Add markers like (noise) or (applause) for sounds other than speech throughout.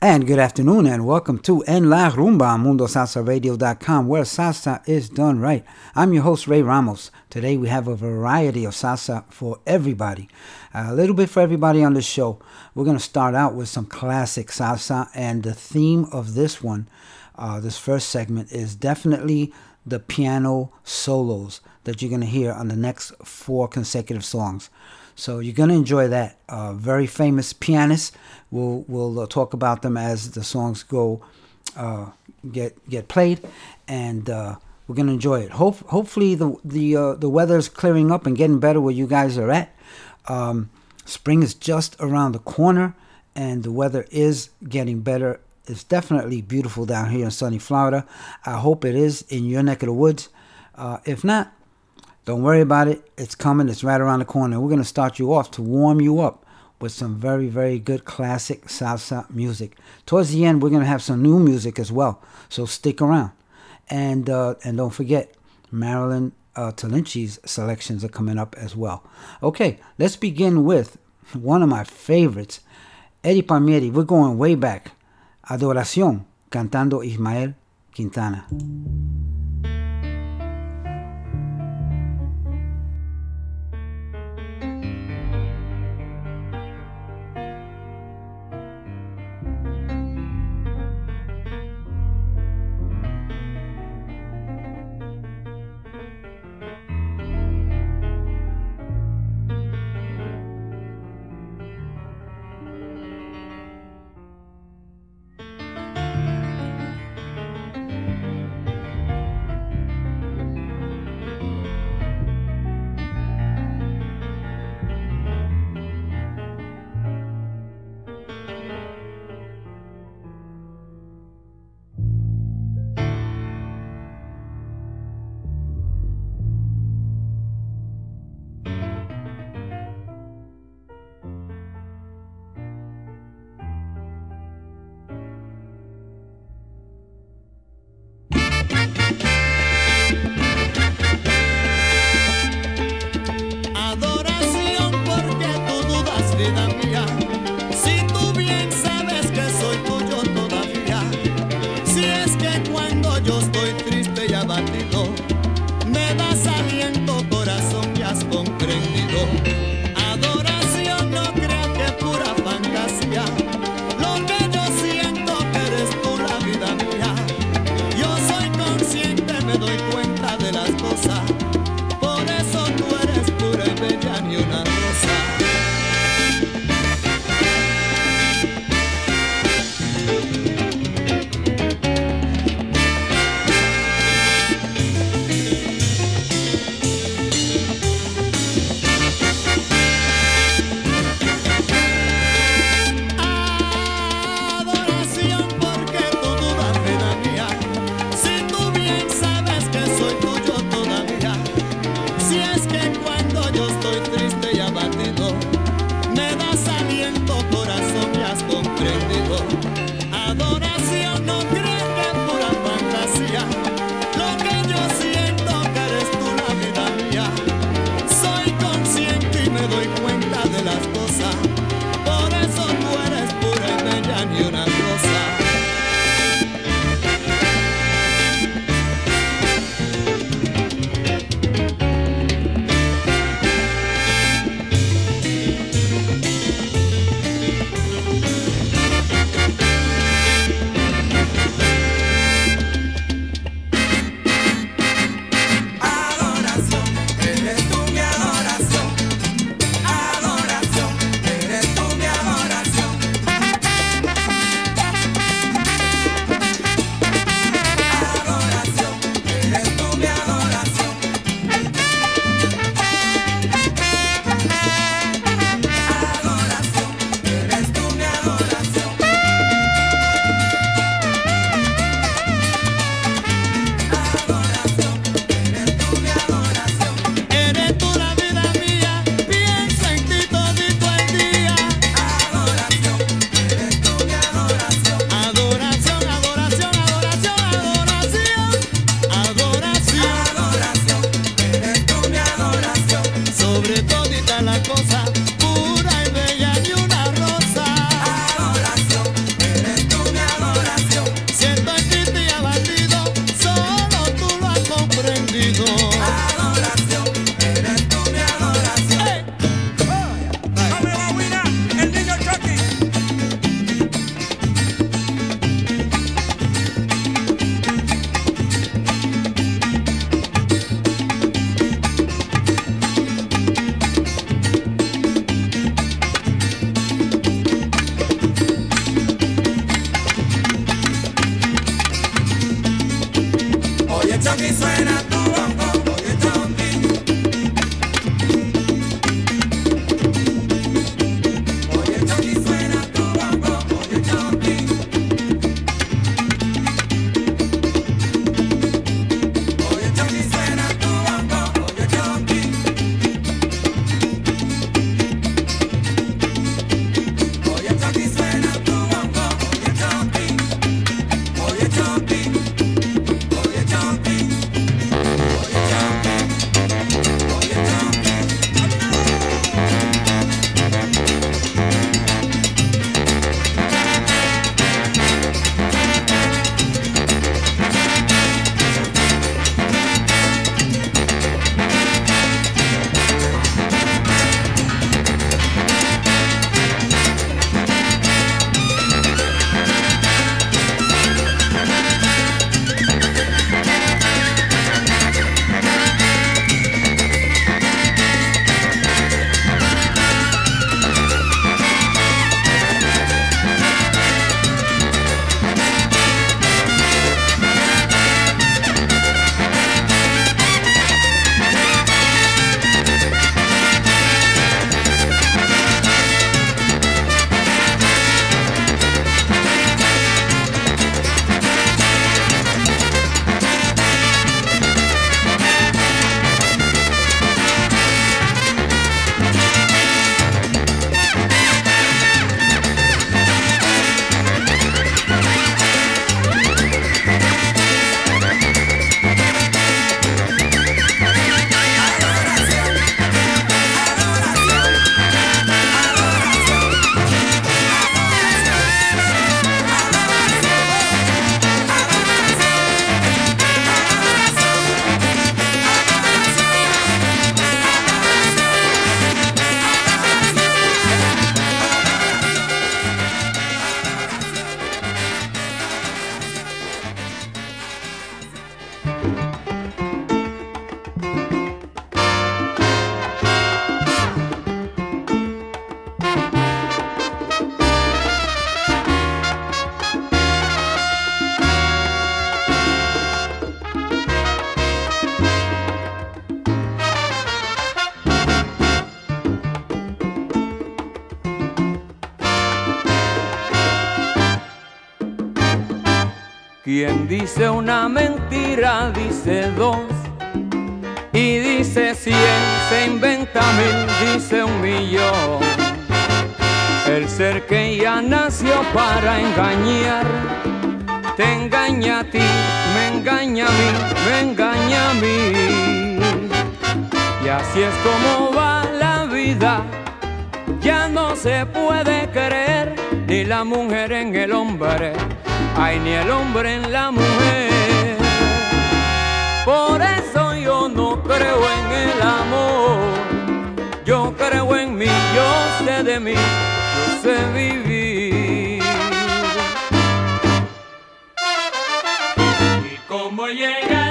And good afternoon, and welcome to En La Rumba MundoSalsaRadio.com, where salsa is done right. I'm your host, Ray Ramos. Today we have a variety of salsa for everybody. a little bit for everybody on the show. We're going to start out with some classic salsa, and the theme of this one, uh, this first segment, is definitely the piano solos that you're going to hear on the next four consecutive songs. So you're going to enjoy that. Uh, very famous pianists. We'll we'll uh, talk about them as the songs go uh, get get played, and uh, we're going to enjoy it. Hope hopefully the the the weather's clearing up and getting better where you guys are at. Um, spring is just around the corner, and the weather is getting better. It's definitely beautiful down here in sunny Florida. I hope it is in your neck of the woods. Uh, if not, don't worry about it. It's coming. It's right around the corner. We're going to start you off to warm you up with some very, very good classic salsa music. Towards the end, we're going to have some new music as well. So stick around. And, uh, and don't forget, Marilyn uh, selections are coming up as well. Okay, let's begin with one of my favorites, Eddie Palmieri. We're going way back. Adoración, cantando Ismael Quintana. Dice una mentira dice dos y dice cien, se inventa mil, dice un millón. El ser que ya nació para engañar, te engaña a ti, me engaña a mí, me engaña a mí. Y así es como va la vida, ya no se puede creer ni la mujer en el hombre Ay, ni el hombre en la mujer. Por eso yo no creo en el amor. Yo creo en mí, yo sé de mí, yo sé vivir. ¿Y cómo llegaste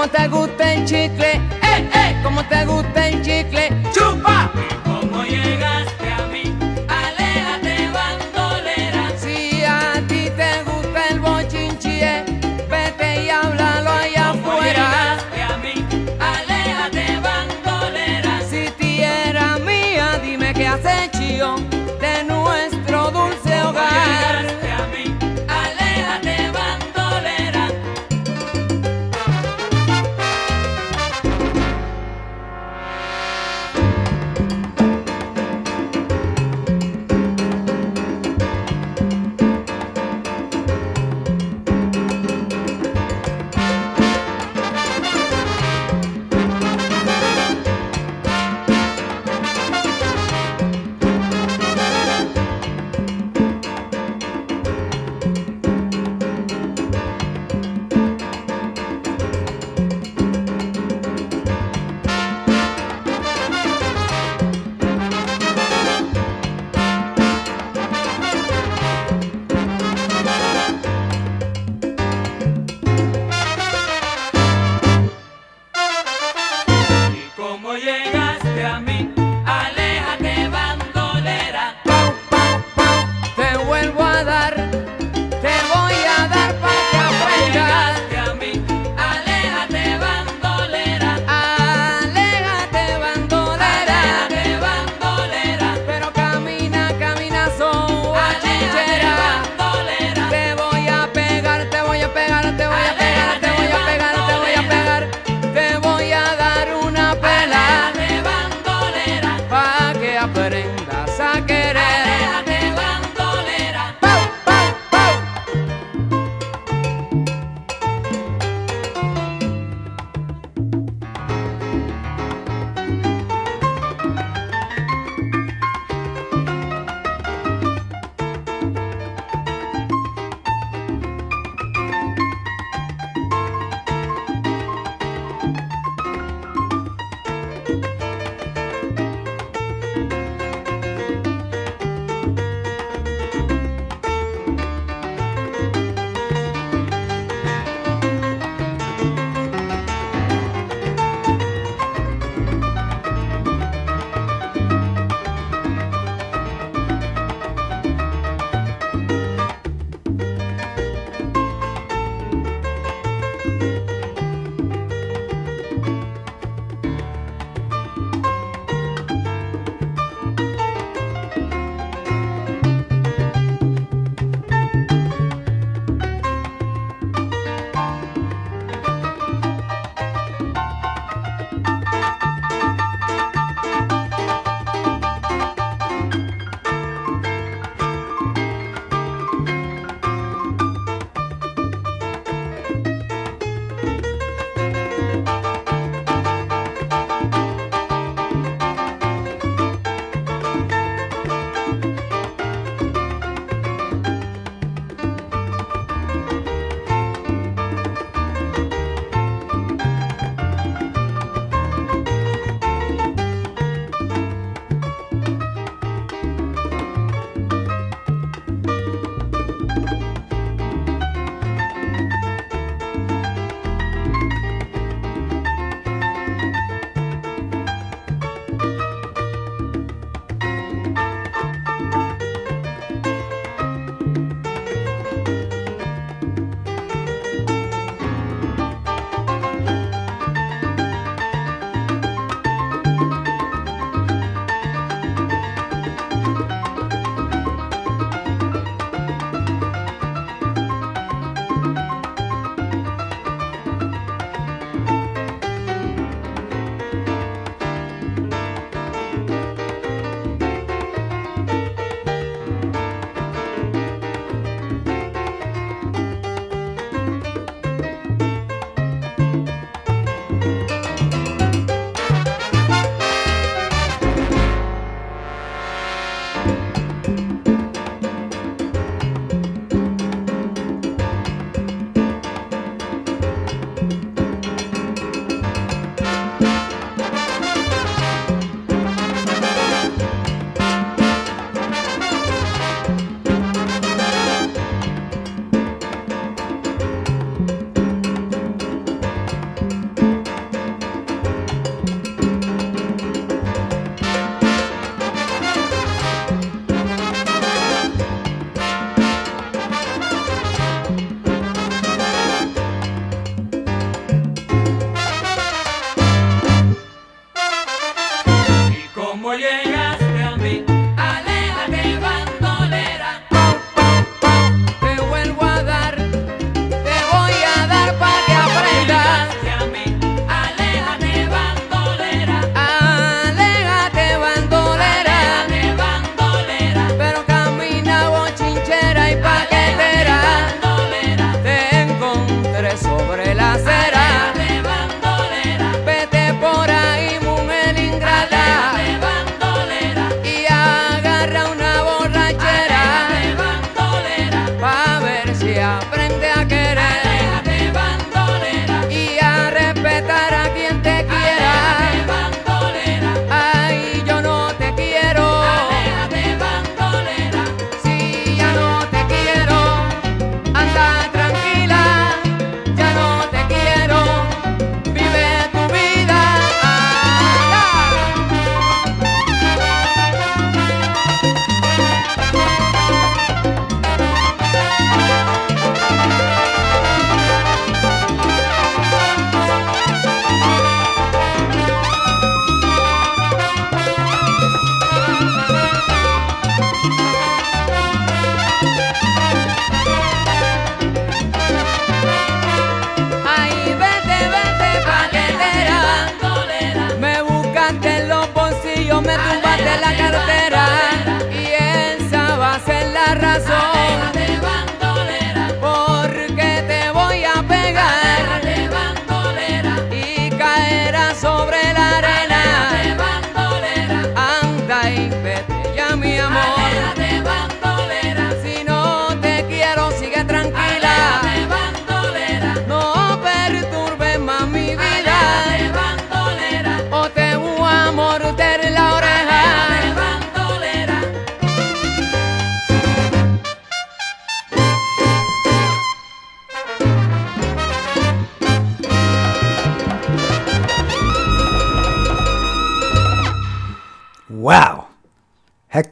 Como te gusta el chicle, eh, eh, como te gusta el chicle, chupa. llegaste a.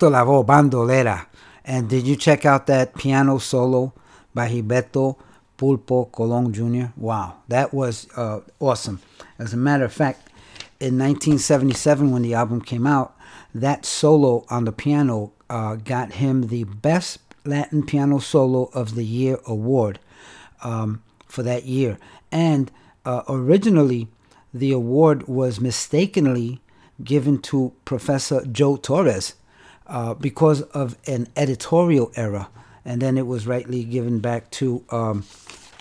Hector Lavoe, Bandolera. And did you check out that piano solo by Gilberto Pulpo Colon Jr.? Wow, that was uh, awesome. As a matter of fact, in 1977, when the album came out, that solo on the piano uh, got him the Best Latin Piano Solo of the Year award um, for that year. And uh, originally, the award was mistakenly given to Professor Joe Torres uh, because of an editorial error, and then it was rightly given back to um,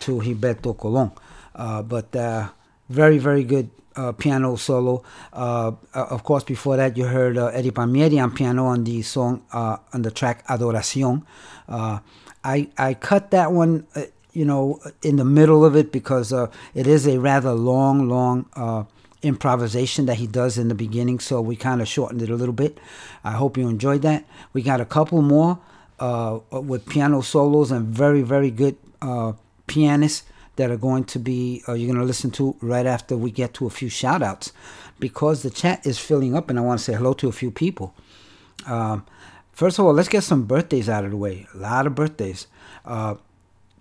to Gilberto Colon. Uh, but uh, very, very good uh, piano solo. Uh, uh, of course, before that, you heard Eddie Palmieri on piano on the song on the track Adoración. I I cut that one you know, in the middle of it because uh, it is a rather long, long uh, improvisation that he does in the beginning. So we kind of shortened it a little bit. I hope you enjoyed that. We got a couple more uh, with piano solos and very, very good uh, pianists that are going to be uh, you're going to listen to right after we get to a few shout outs because the chat is filling up and I want to say hello to a few people. Um, first of all, let's get some birthdays out of the way. A lot of birthdays. Uh,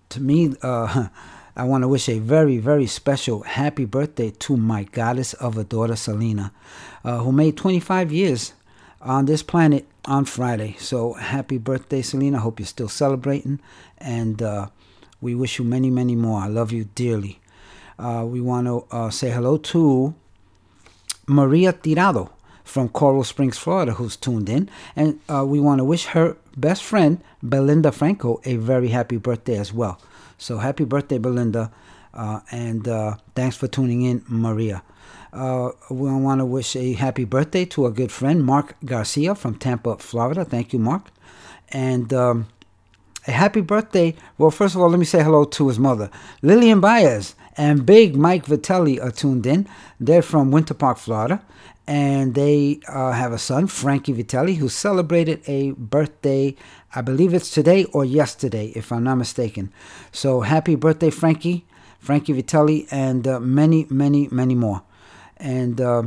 to me, uh, (laughs) I want to wish a very, very special happy birthday to my goddess of a daughter, Selena, uh, who made 25 years on this planet on Friday. So happy birthday, Selena. Hope you're still celebrating. And uh, we wish you many, many more. I love you dearly. Uh, we want to uh, say hello to Maria Tirado from Coral Springs, Florida, who's tuned in. And uh, we want to wish her best friend, Belinda Franco, a very happy birthday as well. So happy birthday, Belinda. Uh, and uh, thanks for tuning in, Maria. Uh, we want to wish a happy birthday to a good friend, Mark Garcia from Tampa, Florida. Thank you, Mark. And um, a happy birthday. Well, first of all, let me say hello to his mother, Lillian Baez, and Big Mike Vitelli are tuned in. They're from Winter Park, Florida and they uh, have a son, Frankie Vitelli, who celebrated a birthday. I believe it's today or yesterday, if I'm not mistaken. So happy birthday, Frankie, Frankie Vitelli, and uh, many, many, many more. And uh,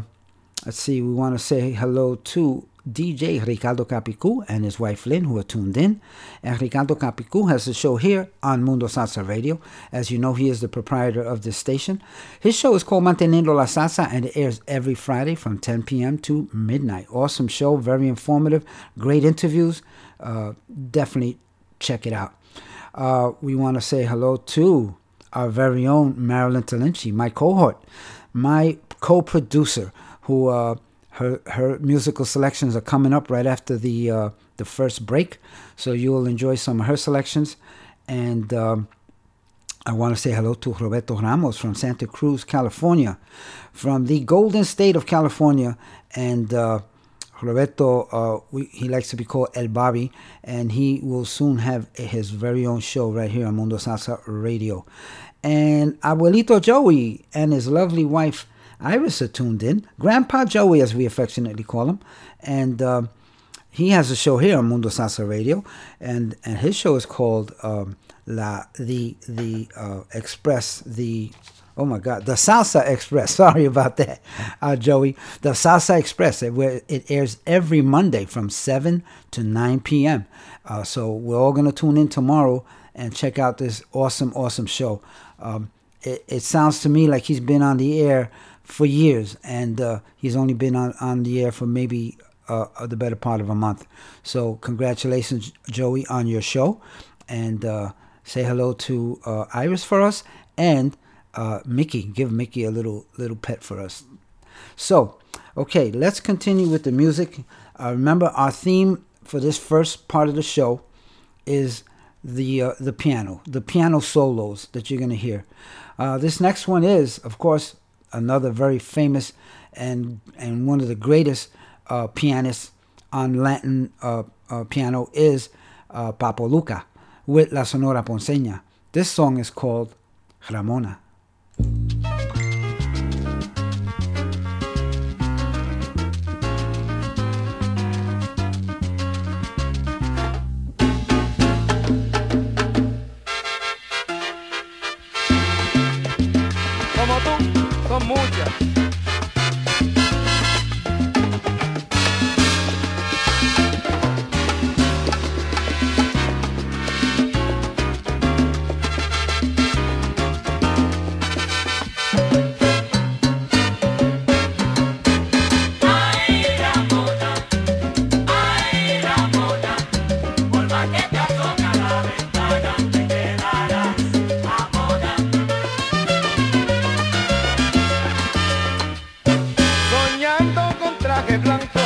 let's see, we want to say hello to DJ Ricardo Capicu and his wife Lynn, who are tuned in. And Ricardo Capicu has a show here on Mundo Salsa Radio. As you know, he is the proprietor of this station. His show is called Manteniendo la Salsa, and it airs every Friday from 10 p.m. to midnight. Awesome show, very informative, great interviews. Uh, definitely check it out. Uh, we want to say hello to our very own Marilyn Talinci, my cohort, my co-producer, who. Uh, her her musical selections are coming up right after the uh, the first break, so you will enjoy some of her selections. And um, I want to say hello to Roberto Ramos from Santa Cruz, California, from the Golden State of California, and. Roberto, uh, we, he likes to be called El Bobby, and he will soon have his very own show right here on Mundo Salsa Radio. And Abuelito Joey and his lovely wife Iris are tuned in. Grandpa Joey, as we affectionately call him, and uh, he has a show here on Mundo Salsa Radio, and and his show is called um, La the the uh, Express the. Oh my God, the Salsa Express. (laughs) Sorry about that, uh, Joey. The Salsa Express, where it airs every Monday from 7 to 9 p.m. Uh, so we're all going to tune in tomorrow and check out this awesome, awesome show. Um, it, it sounds to me like he's been on the air for years, and uh, he's only been on, on the air for maybe uh, the better part of a month. So congratulations, Joey, on your show, and uh, say hello to uh, Iris for us, and uh, Mickey. Give Mickey a little little pet for us. So, okay, let's continue with the music. Uh, remember, our theme for this first part of the show is the the piano, the piano solos that you're going to hear. this next one is, of course, another very famous and and one of the greatest uh, pianists on Latin uh, uh, piano is uh, Papo Lucca with La Sonora Ponceña. This song is called Ramona. Muchas. traje blanco.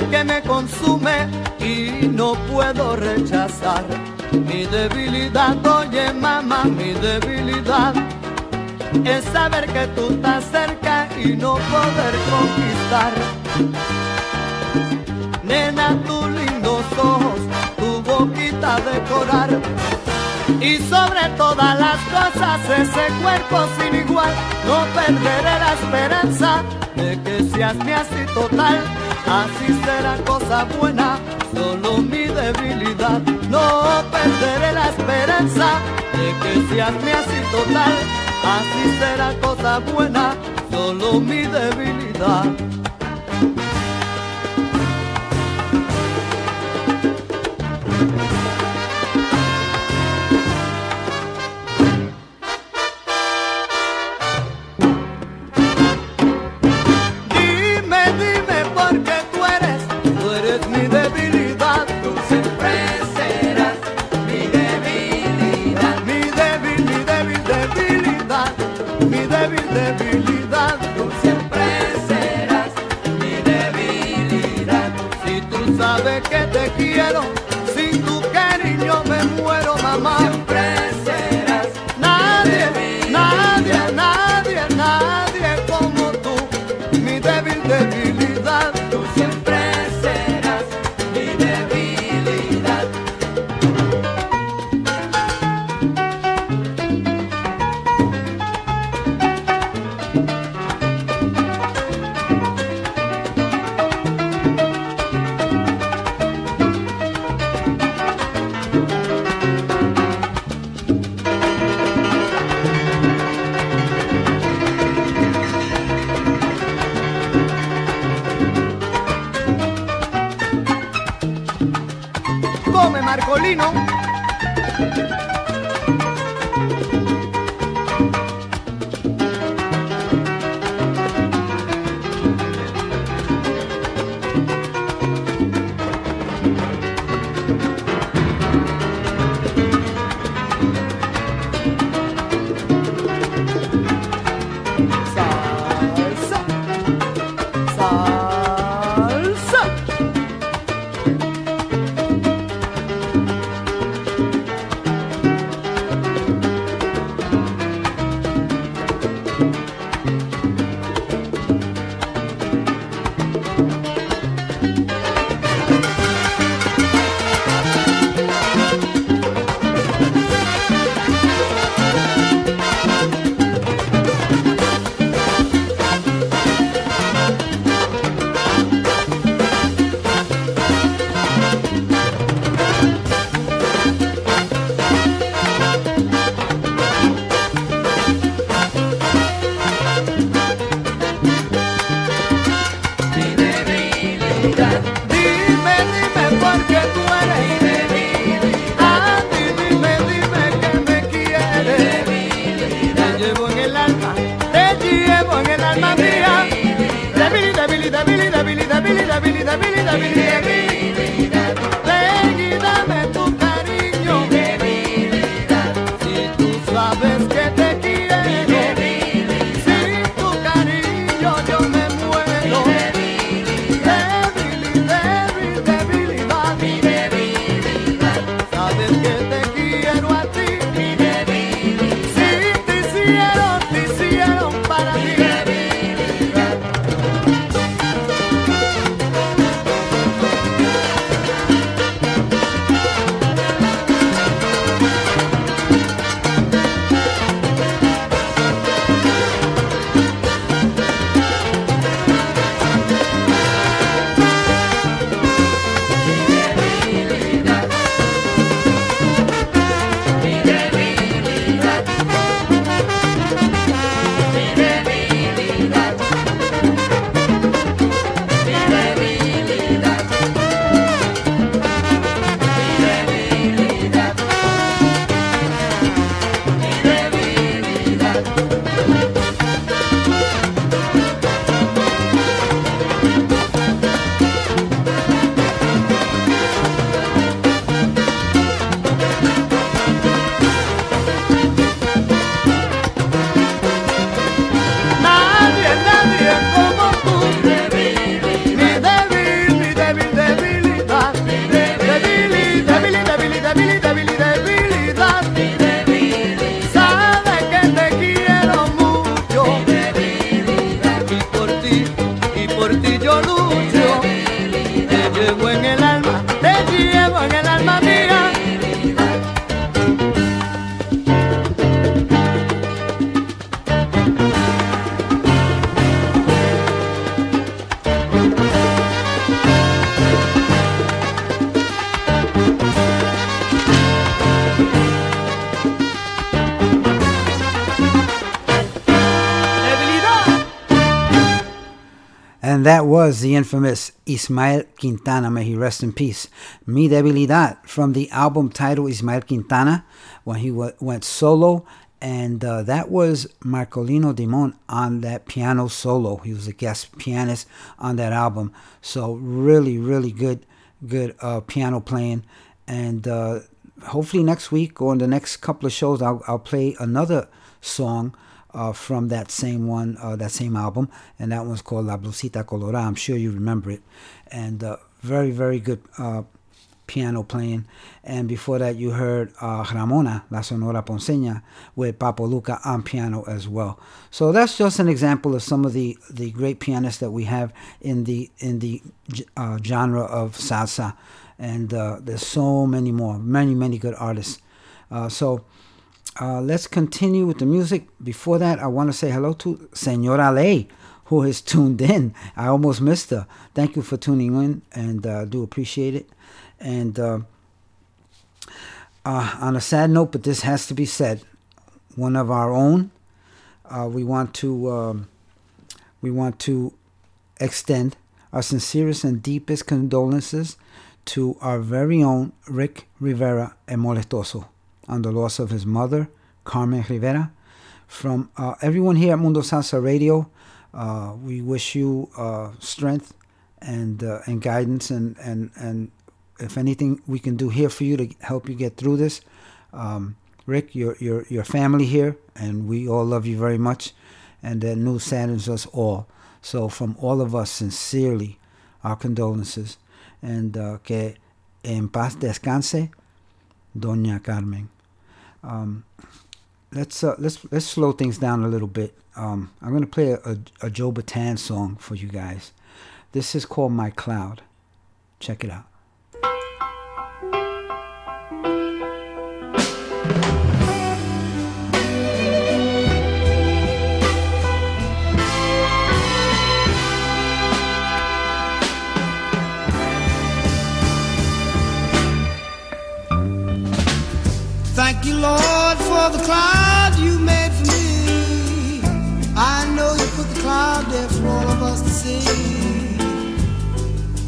Que me consume y no puedo rechazar. Mi debilidad, oye mamá, mi debilidad es saber que tú estás cerca y no poder conquistar. Nena, tus lindos ojos, tu boquita decorar. Y sobre todas las cosas ese cuerpo sin igual, no perderé la esperanza de que seas mi así total. Así será cosa buena, solo mi debilidad. No perderé la esperanza de que seas mi así total así será cosa buena, solo mi debilidad. That was the infamous Ismael Quintana, may he rest in peace. Mi Debilidad from the album titled Ismael Quintana when he w- went solo. And uh, that was Marcolino Diamond on that piano solo. He was a guest pianist on that album. So really, really good, good uh, piano playing. And uh, hopefully next week or in the next couple of shows, I'll, I'll play another song uh, from that same one, uh, that same album, and that one's called La Blusita Colorada. I'm sure you remember it, and uh, very, very good uh, piano playing. And before that, you heard uh, Ramona, La Sonora Ponceña, with Papo Lucca on piano as well. So that's just an example of some of the, the great pianists that we have in the in the uh, genre of salsa, and there's so many more, many many good artists. so uh, let's continue with the music. Before that, I want to say hello to Senora Ley, who has (laughs) tuned in. I almost missed her. Thank you for tuning in, and uh, do appreciate it. And uh, uh on a sad note, but this has to be said, one of our own. Uh, we want to um, we want to extend our sincerest and deepest condolences to our very own Rick Rivera and Molestoso on the loss of his mother, Carmen Rivera. From uh, everyone here at Mundo Salsa Radio, uh, we wish you uh, strength and uh, and guidance, and, and, and if anything we can do here for you to help you get through this. Um, Rick, your, your, your family here, and we all love you very much, and that news saddens us all. So, from all of us, sincerely, our condolences, and uh, que en paz descanse, Doña Carmen. Um, let's uh, let's let's slow things down a little bit. Um, I'm gonna play a, a, a Joe Bataan song for you guys. This is called My Cloud. Check it out. Thank you, Lord, for the cloud you made for me. I know you put the cloud there for all of us to see.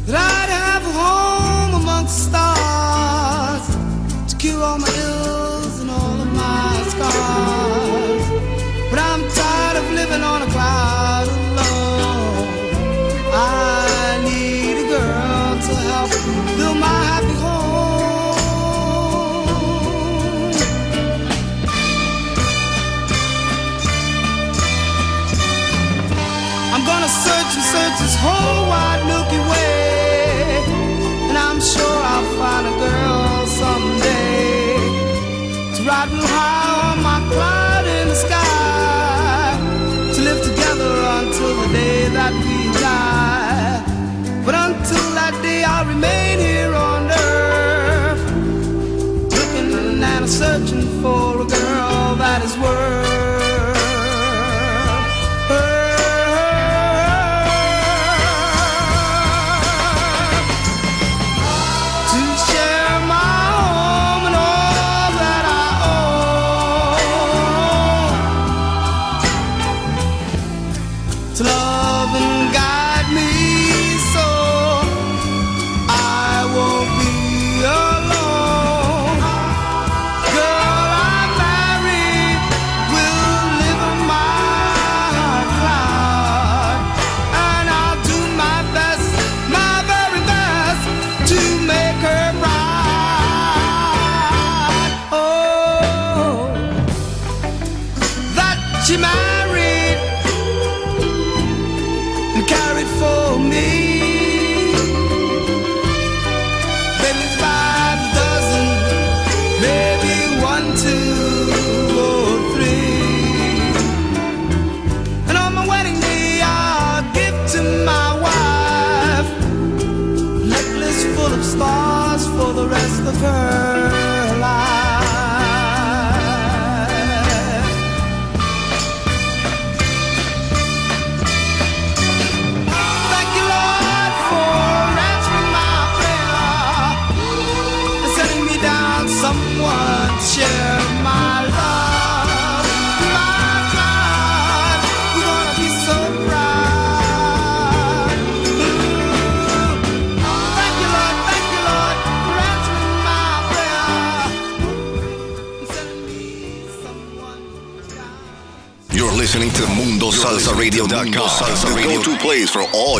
That I'd have a home amongst stars to cure all my search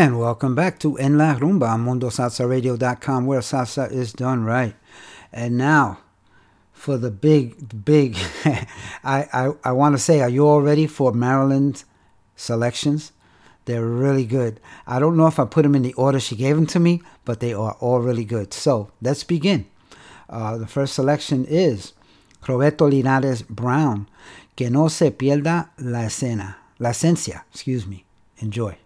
And welcome back to En La Rumba on MundoSalsaRadio.com, where salsa is done right. And now, for the big, big, (laughs) I, I, I want to say, are you all ready for Marilyn's selections? They're really good. I don't know if I put them in the order she gave them to me, but they are all really good. So let's begin. Uh, the first selection is Roberto Linares Brown, Que no se pierda la escena, la esencia, excuse me. Enjoy.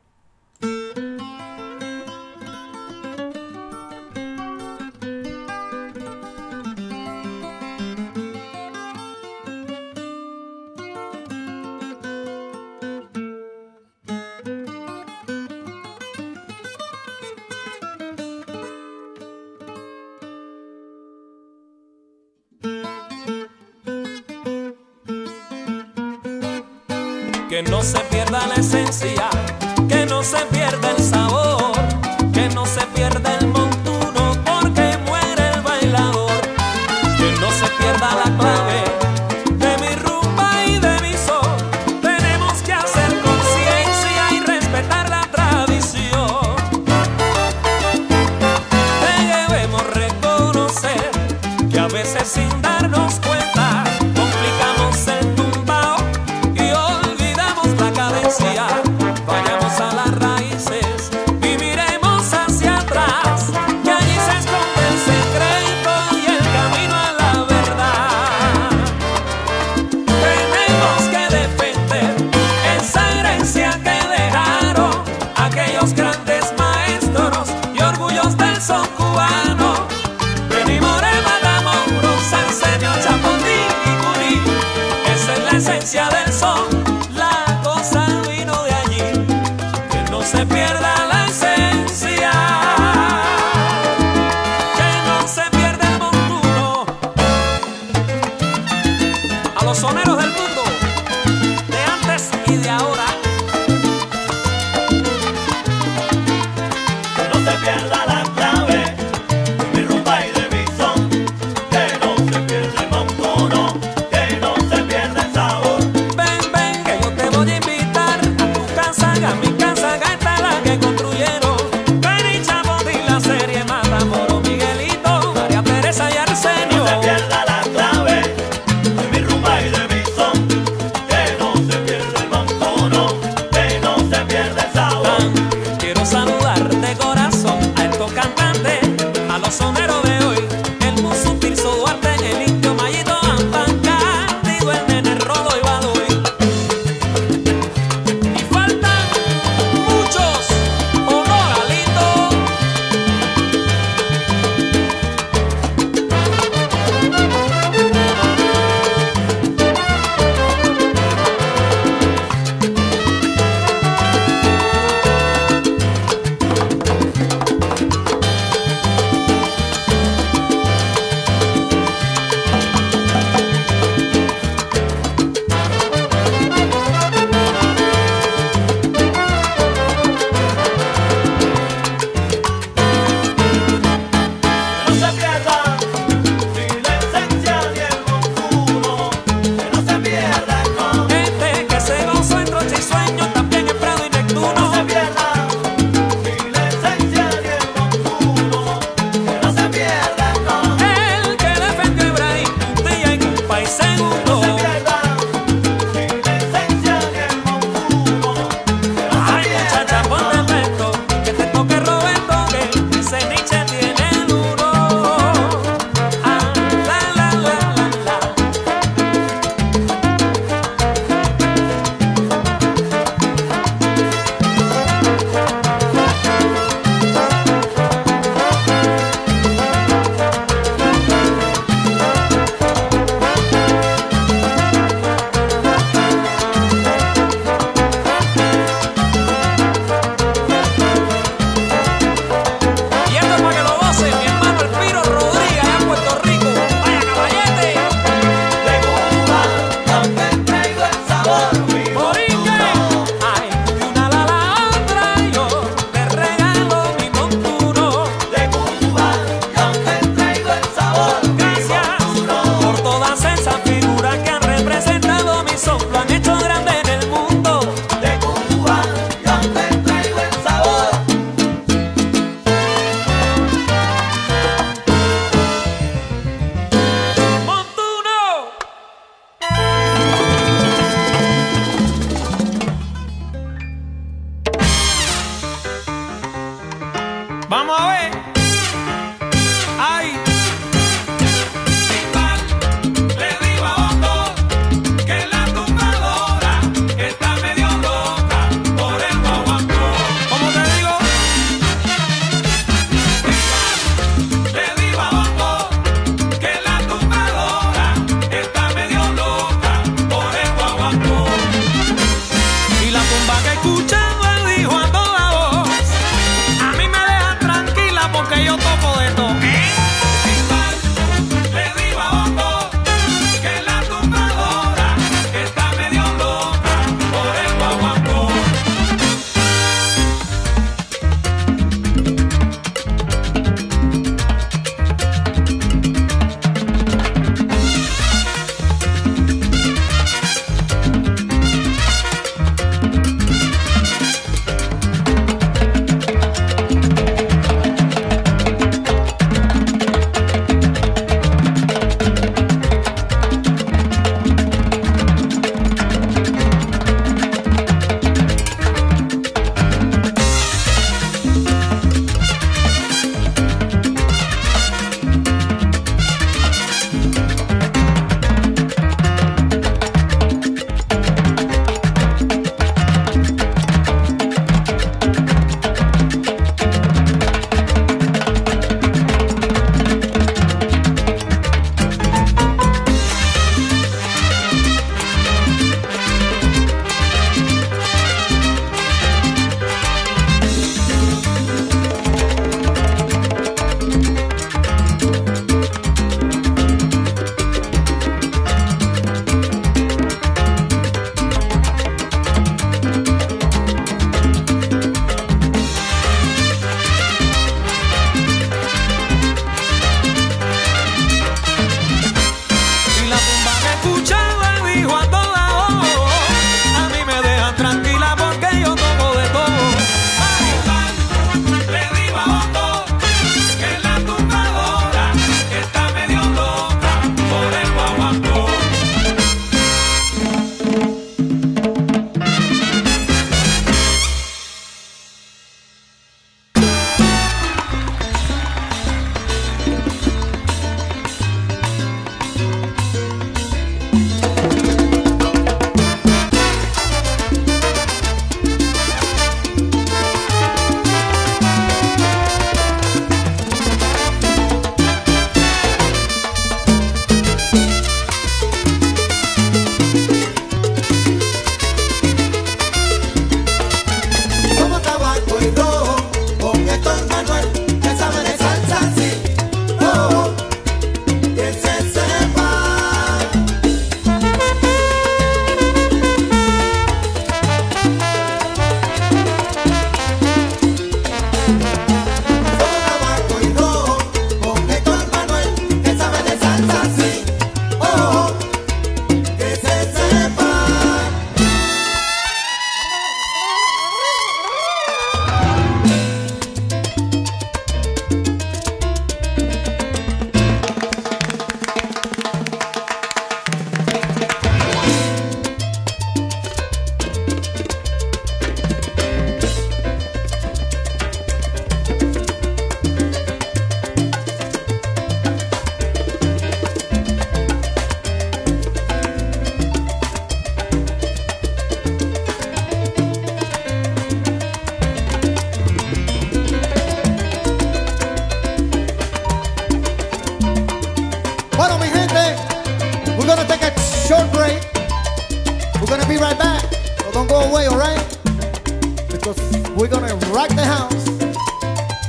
We're gonna rock the house.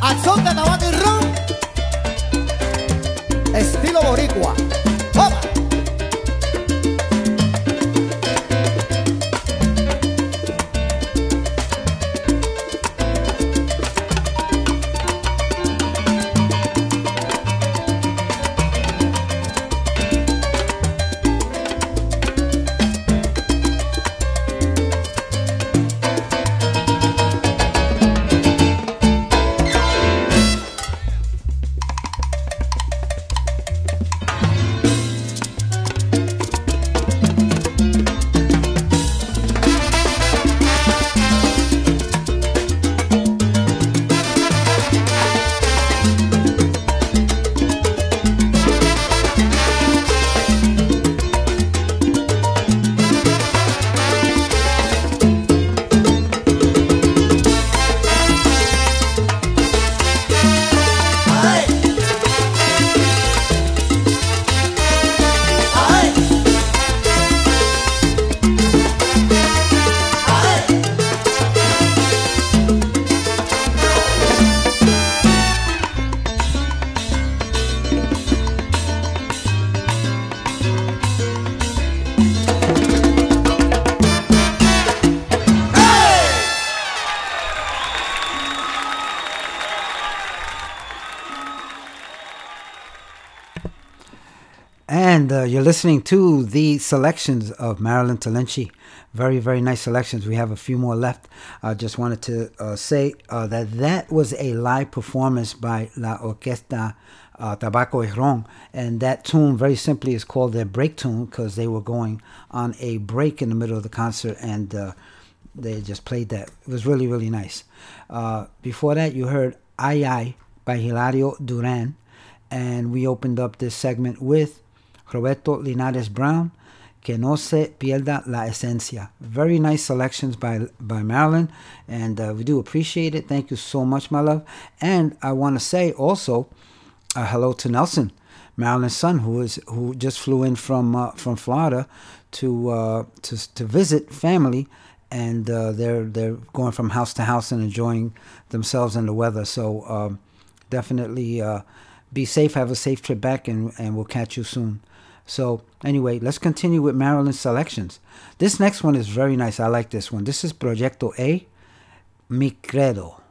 Azúcar, tabaco y ron. Estilo boricua. Listening to the selections of Marilyn Talenci. Very, very nice selections. We have a few more left. I just wanted to uh, say uh, that that was a live performance by La Orquesta uh, Tabaco Ron. And that tune, very simply, is called their break tune because they were going on a break in the middle of the concert and uh, they just played that. It was really, really nice. Uh, before that, you heard Ay Ay by Hilario Duran. And we opened up this segment with Roberto Linares Brown, Que no se pierda la esencia. Very nice selections by by Marilyn, and uh, we do appreciate it. Thank you so much, my love. And I want to say also, uh, hello to Nelson, Marilyn's son, who is who just flew in from uh, from Florida to uh, to to visit family, and uh, they're they're going from house to house and enjoying themselves and the weather. So um, definitely uh, be safe, have a safe trip back, and and we'll catch you soon. So anyway, let's continue with Marilyn's selections. This next one is very nice. I like this one. This is Proyecto A, Mi Credo.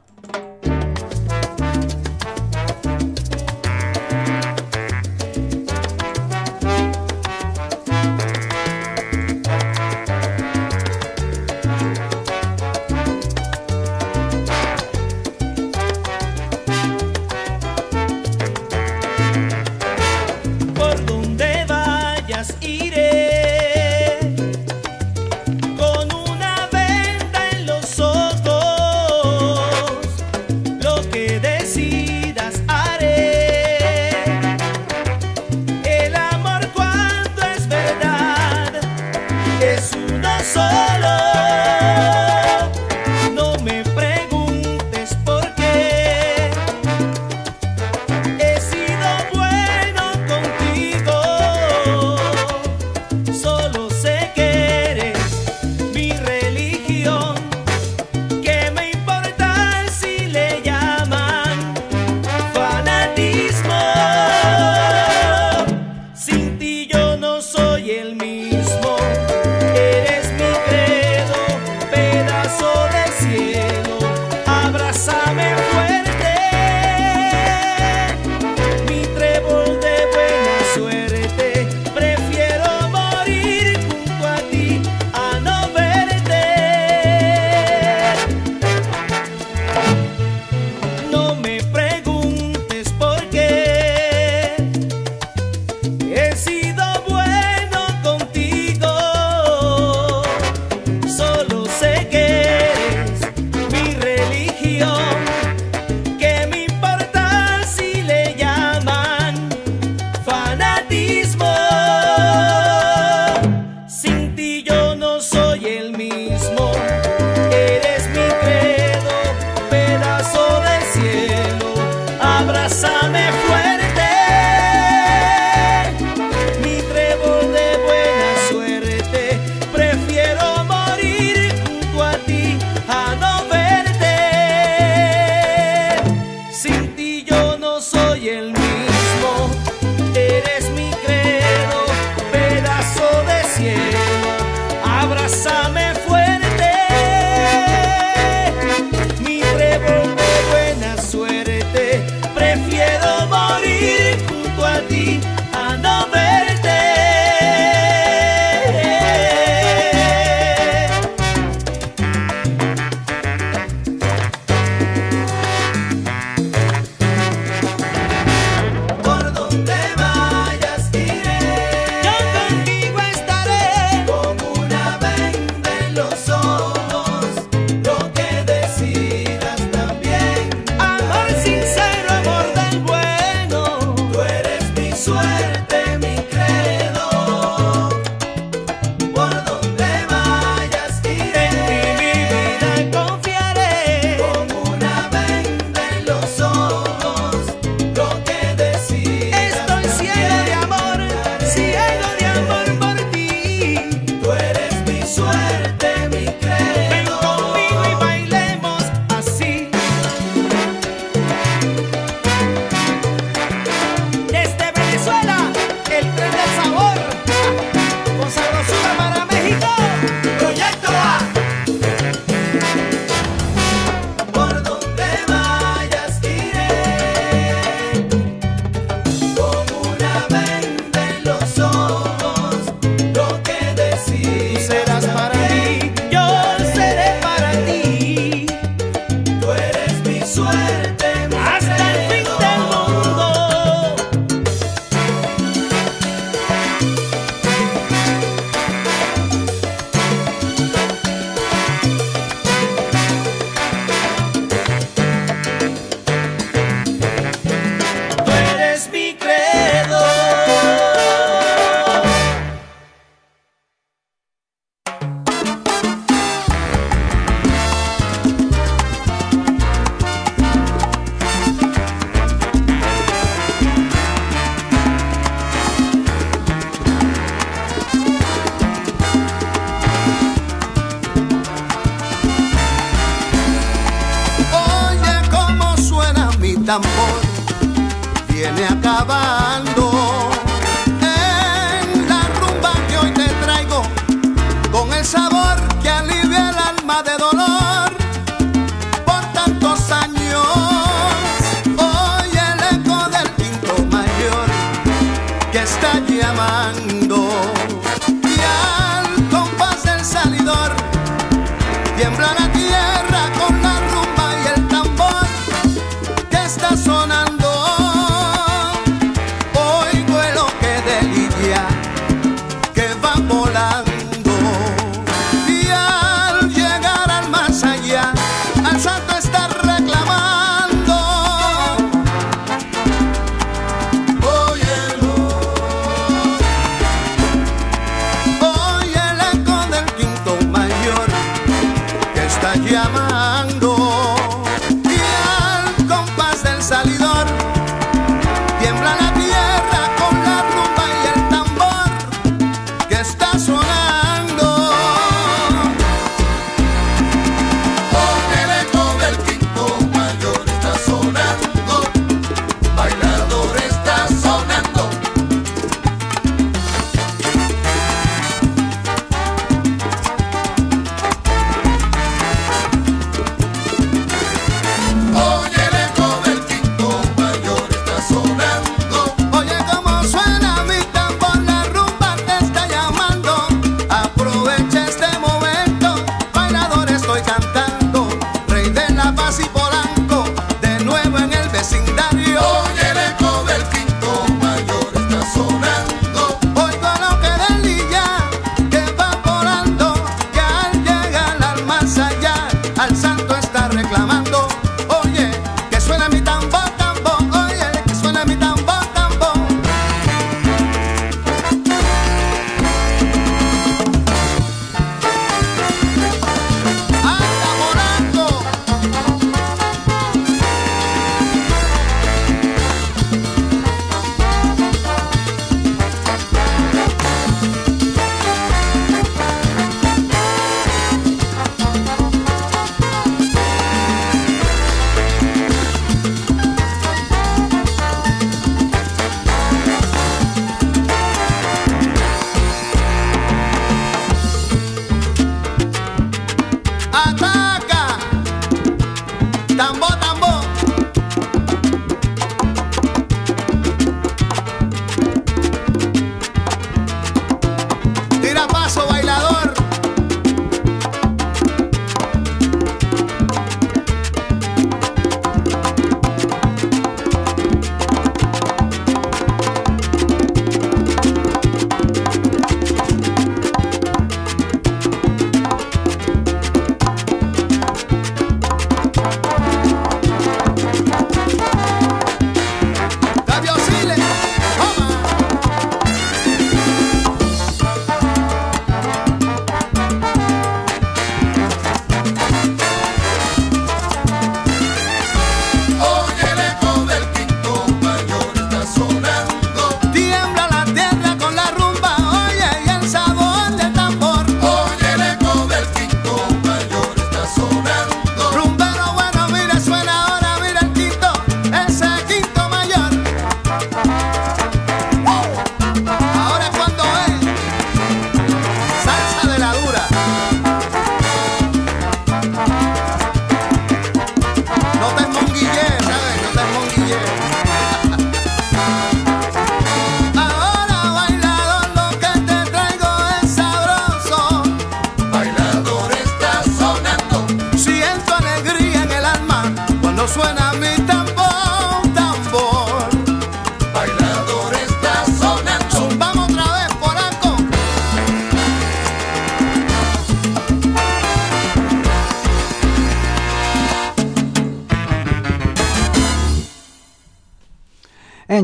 stop.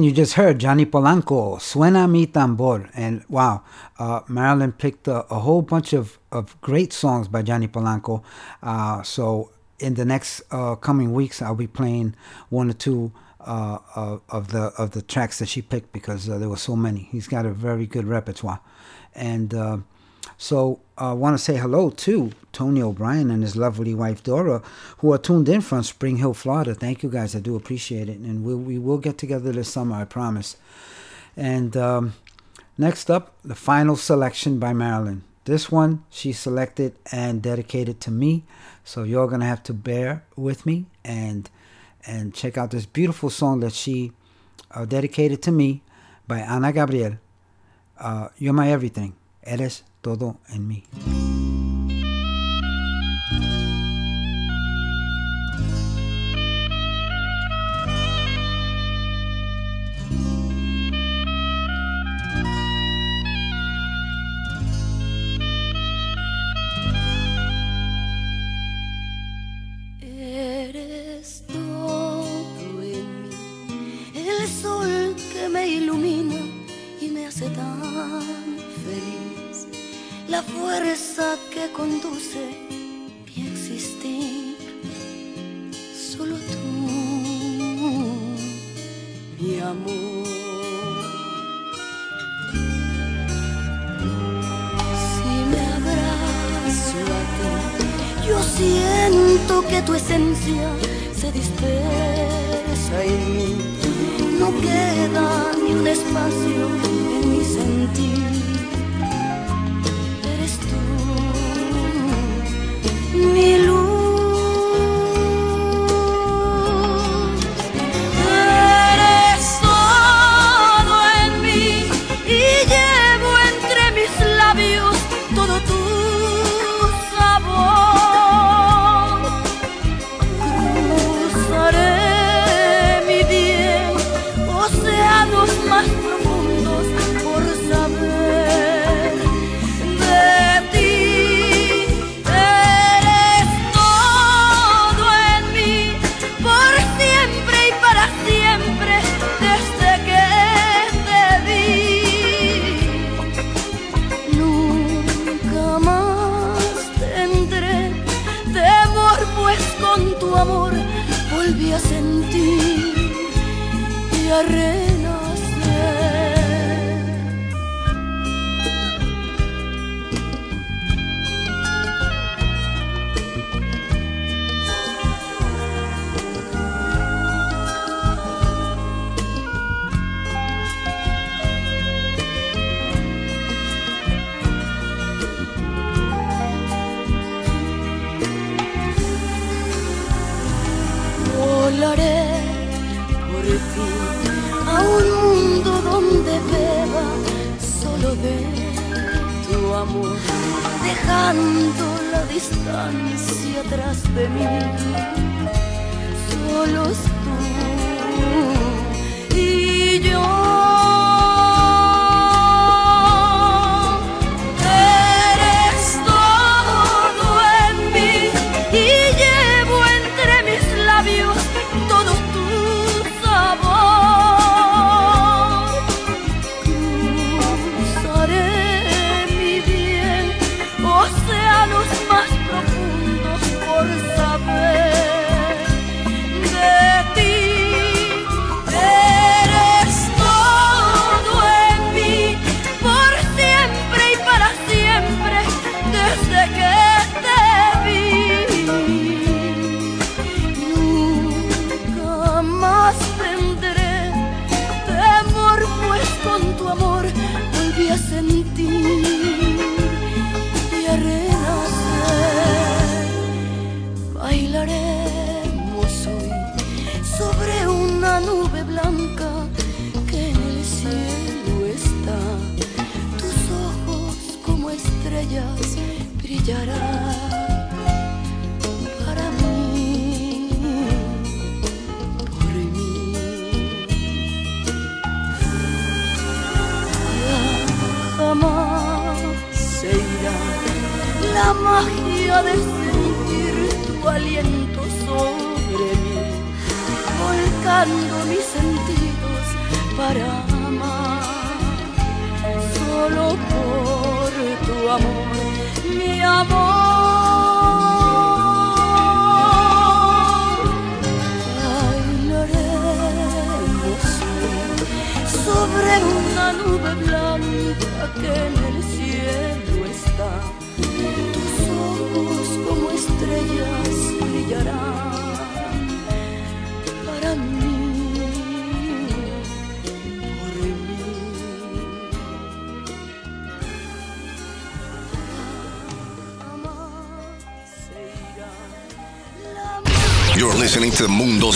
you just heard, Johnny Polanco, Suena Mi Tambor. And wow, uh, Marilyn picked a, a, whole bunch of, of great songs by Johnny Polanco. Uh, so in the next uh, coming weeks, I'll be playing one or two uh, of, of, the, of the tracks that she picked because uh, there were so many. He's got a very good repertoire. And uh, so I want to say hello to Tony O'Brien and his lovely wife Dora, who are tuned in from Spring Hill, Florida. Thank you guys. I do appreciate it. And we'll, we will get together this summer, I promise. And um, next up, the final selection by Marilyn. This one she selected and dedicated to me. So you're going to have to bear with me and and check out this beautiful song that she uh, dedicated to me by Ana Gabriel. Uh, You're my everything. Eres todo en mí. La fuerza que conduce mi existir. Solo tú, mi amor. Si me abrazo a ti, yo siento que tu esencia se dispersa en mí. No queda ni un espacio en mi sentir. Mi la distancia atrás de mí.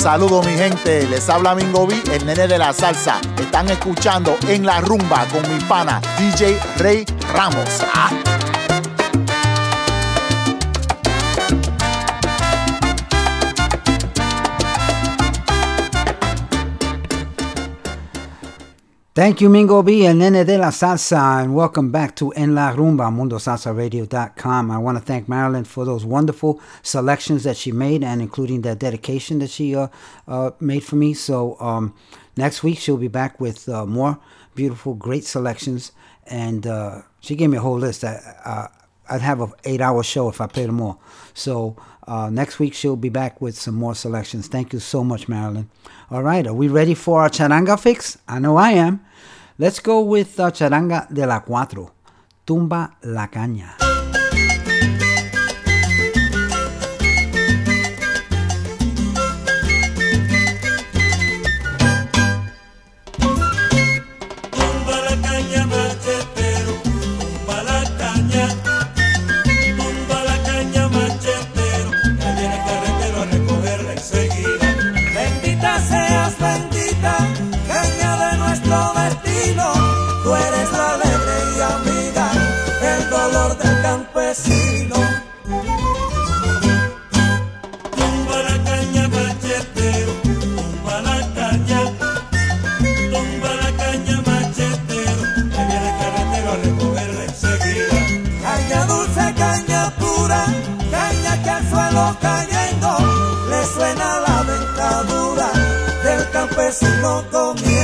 Saludos mi gente, les habla Mingo B, el nene de la salsa. Están escuchando en la rumba con mi pana DJ Rey Ramos. Ah. Thank you, Mingo B and Nene de la Salsa, and welcome back to En La Rumba, MundoSalsaRadio.com. I want to thank Marilyn for those wonderful selections that she made, and including that dedication that she uh, uh, made for me. So um, next week she'll be back with uh, more beautiful, great selections, and uh, she gave me a whole list. Uh, I'd have an eight-hour show if I played them all. So uh, next week she'll be back with some more selections. Thank you so much, Marilyn. All right, are we ready for our charanga fix? I know I am. Let's go with uh, charanga de la cuatro. Tumba la caña. Del campesino comiendo. Tumba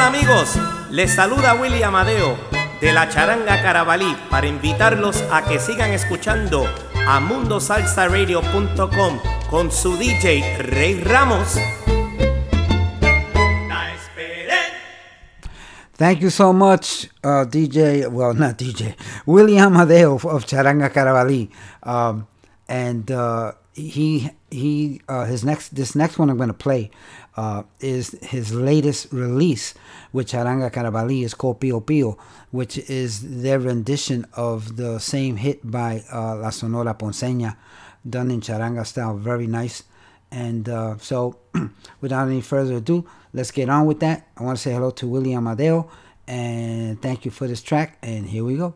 amigos? Les saluda Willy Amadeo de la Charanga Carabalí para invitarlos a que sigan escuchando a con su DJ Rey Ramos. Thank you so much, uh, DJ. Well, not DJ. Willie Amadeo of Charanga Carabalí, um, and uh, he he uh, his next this next one I'm going to play uh, is his latest release, which Charanga Carabalí is called Pio Pio, which is their rendition of the same hit by uh, La Sonora Ponceña, done in charanga style. Very nice. And uh, so, (clears throat) without any further ado, let's get on with that. I want to say hello to William Amadeo and thank you for this track. And here we go.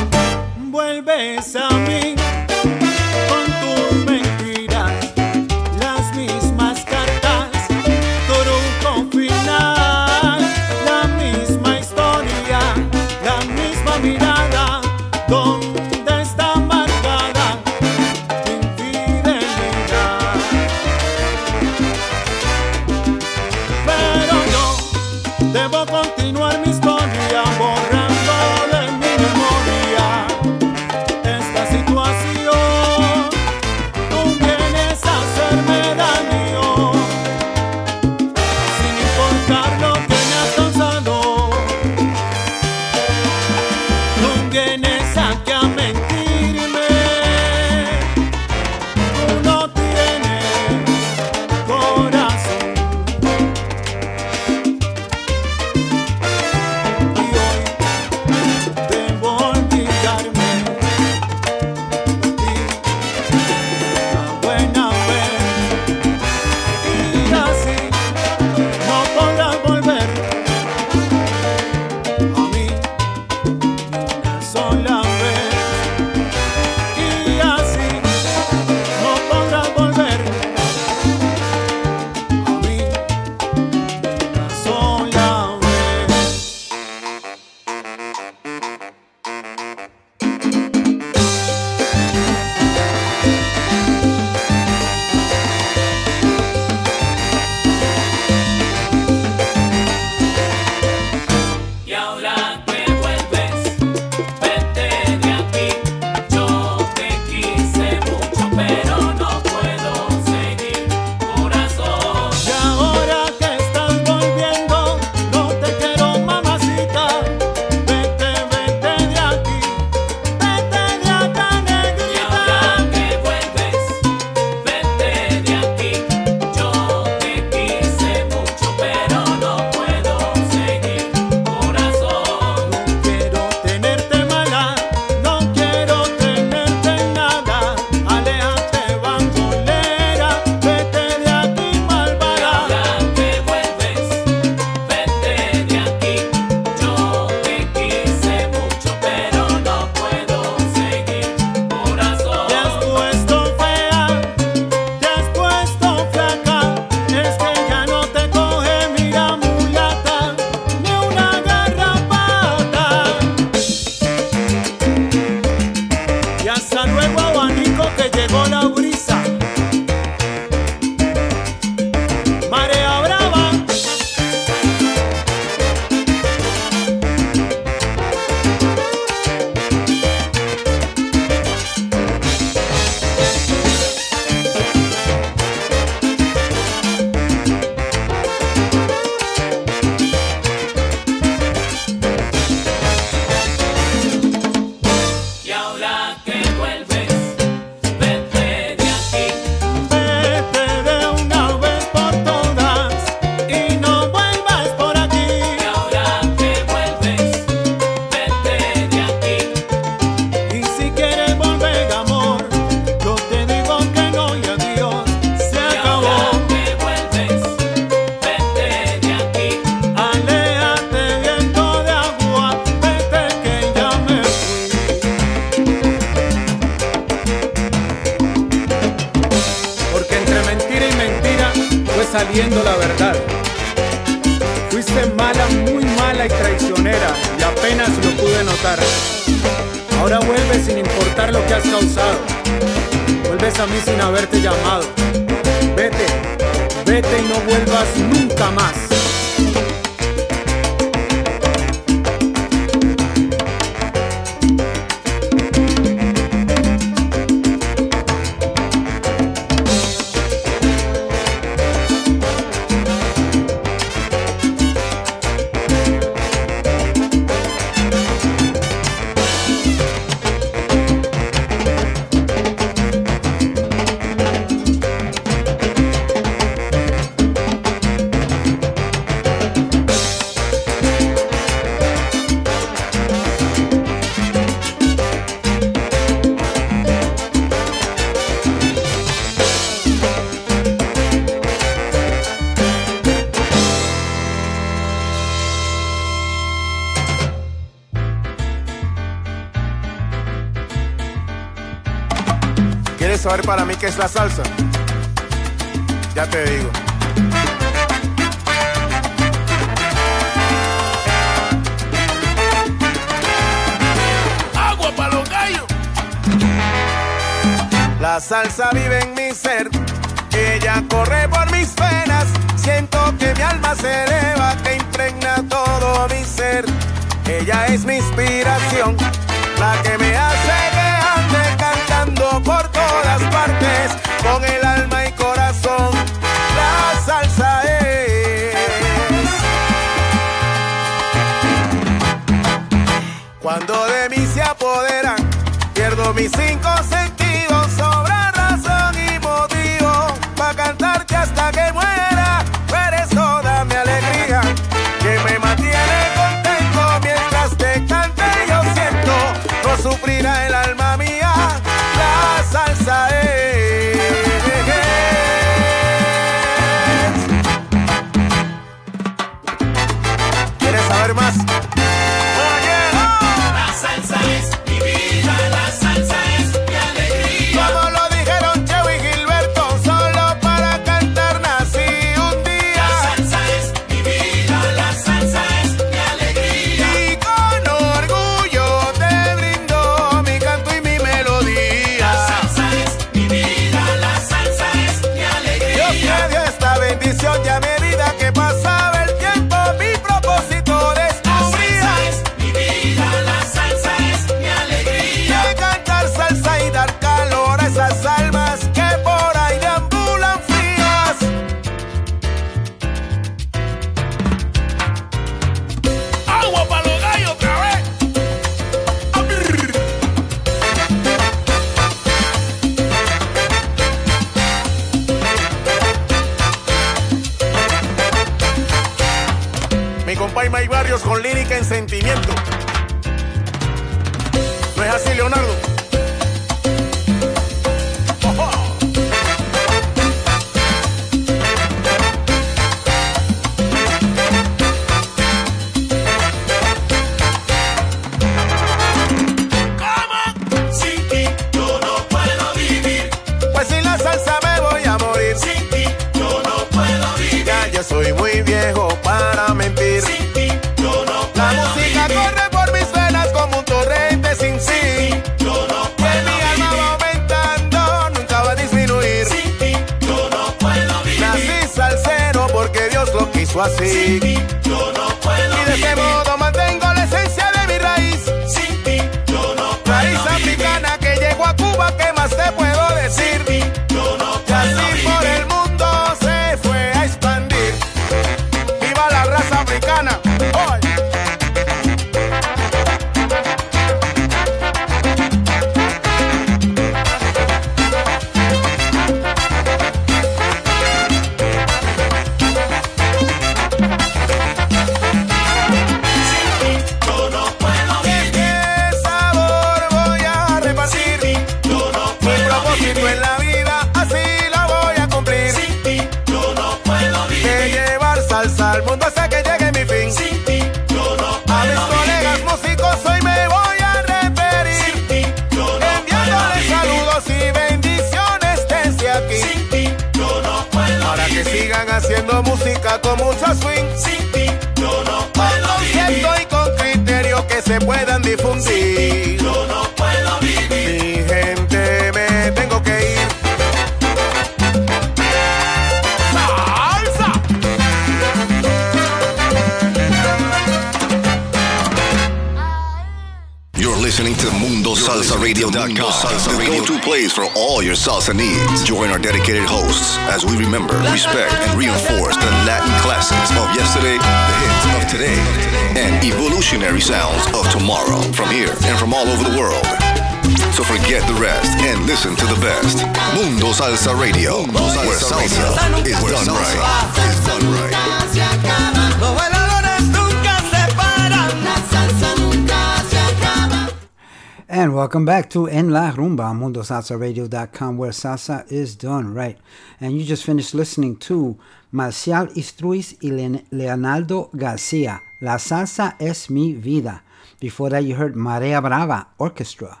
Welcome back to En La Rumba MundoSalsaRadio.com where salsa is done right. And you just finished listening to Marcial Isturiz y Leonardo Garcia, La Salsa es mi vida. Before that you heard Marea Brava Orchestra,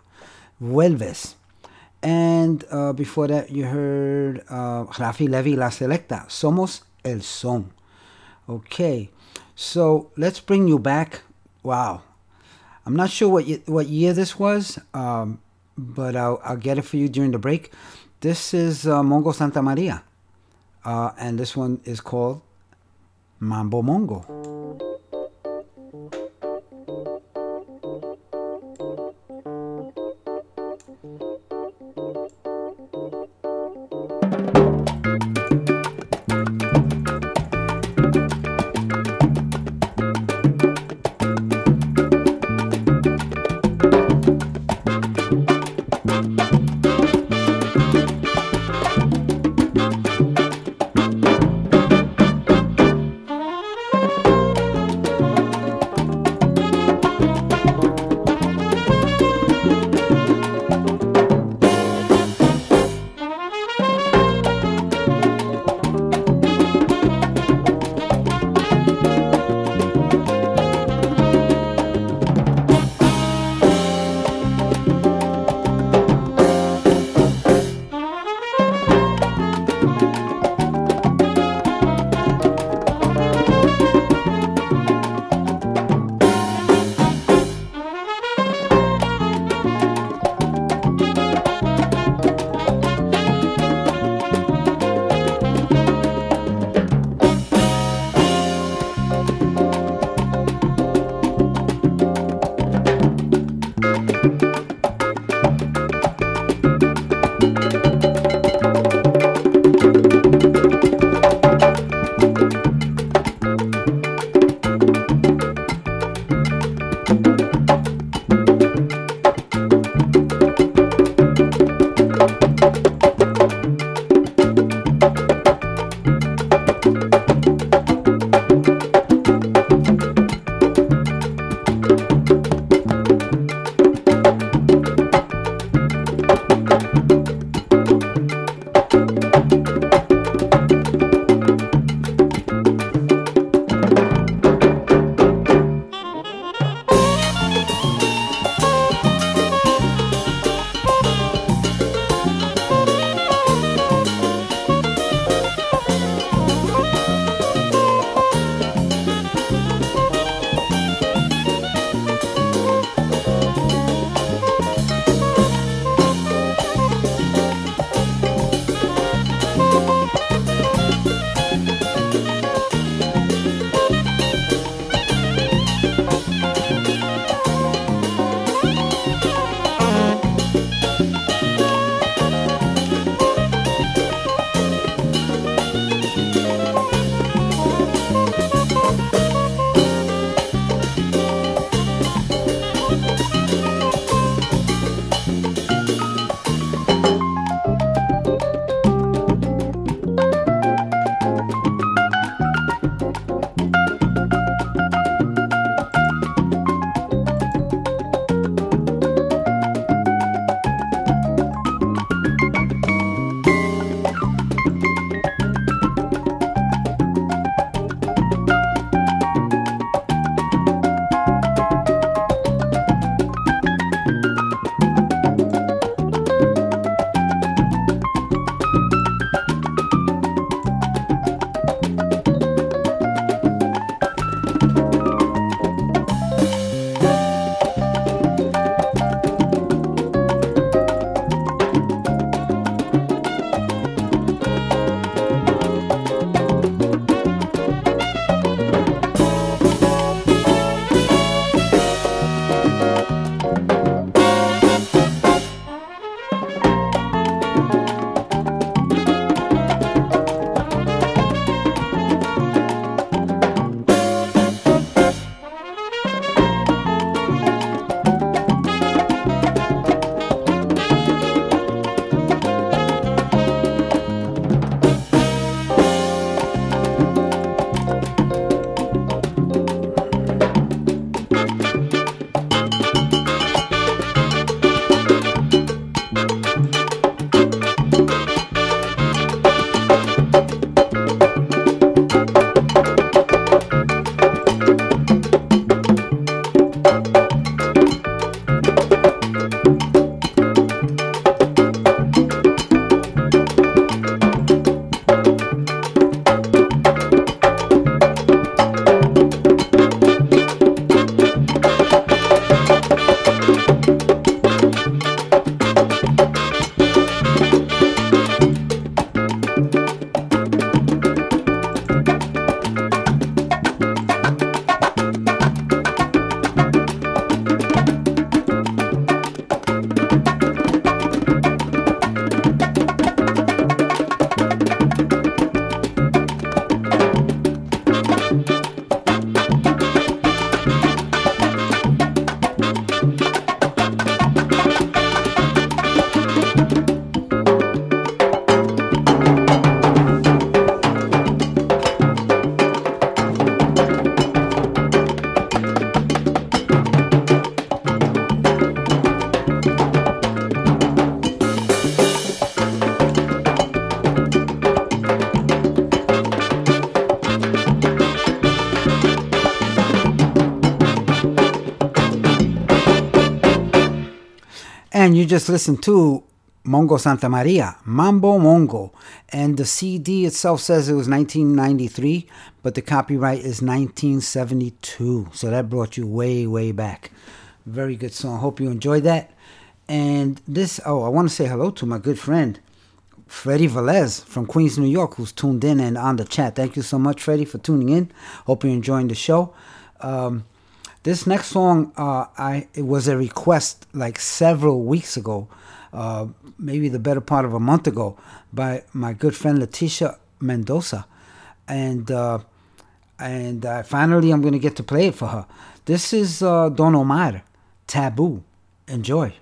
Vuelves. And uh, before that you heard uh, Raphy Leavitt La Selecta, Somos El Son. Okay, so let's bring you back. Wow, I'm not sure what what year this was, um, but I'll, I'll get it for you during the break. This is uh, Mongo Santa Maria, uh, and this one is called Mambo Mongo. You just listened to Mongo Santa Maria, Mambo Mongo. And the CD itself says it was 1993, but the copyright is 1972. So that brought you way, way back. Very good song. Hope you enjoyed that. And this, oh, I want to say hello to my good friend, Freddie Velez from Queens, New York, who's tuned in and on the chat. Thank you so much, Freddie, for tuning in. Hope you're enjoying the show. Um, this next song, uh, I it was a request like several weeks ago, uh, maybe the better part of a month ago, by my good friend Leticia Mendoza, and uh, and finally I'm to get to play it for her. This is uh, Don Omar, Taboo. Enjoy.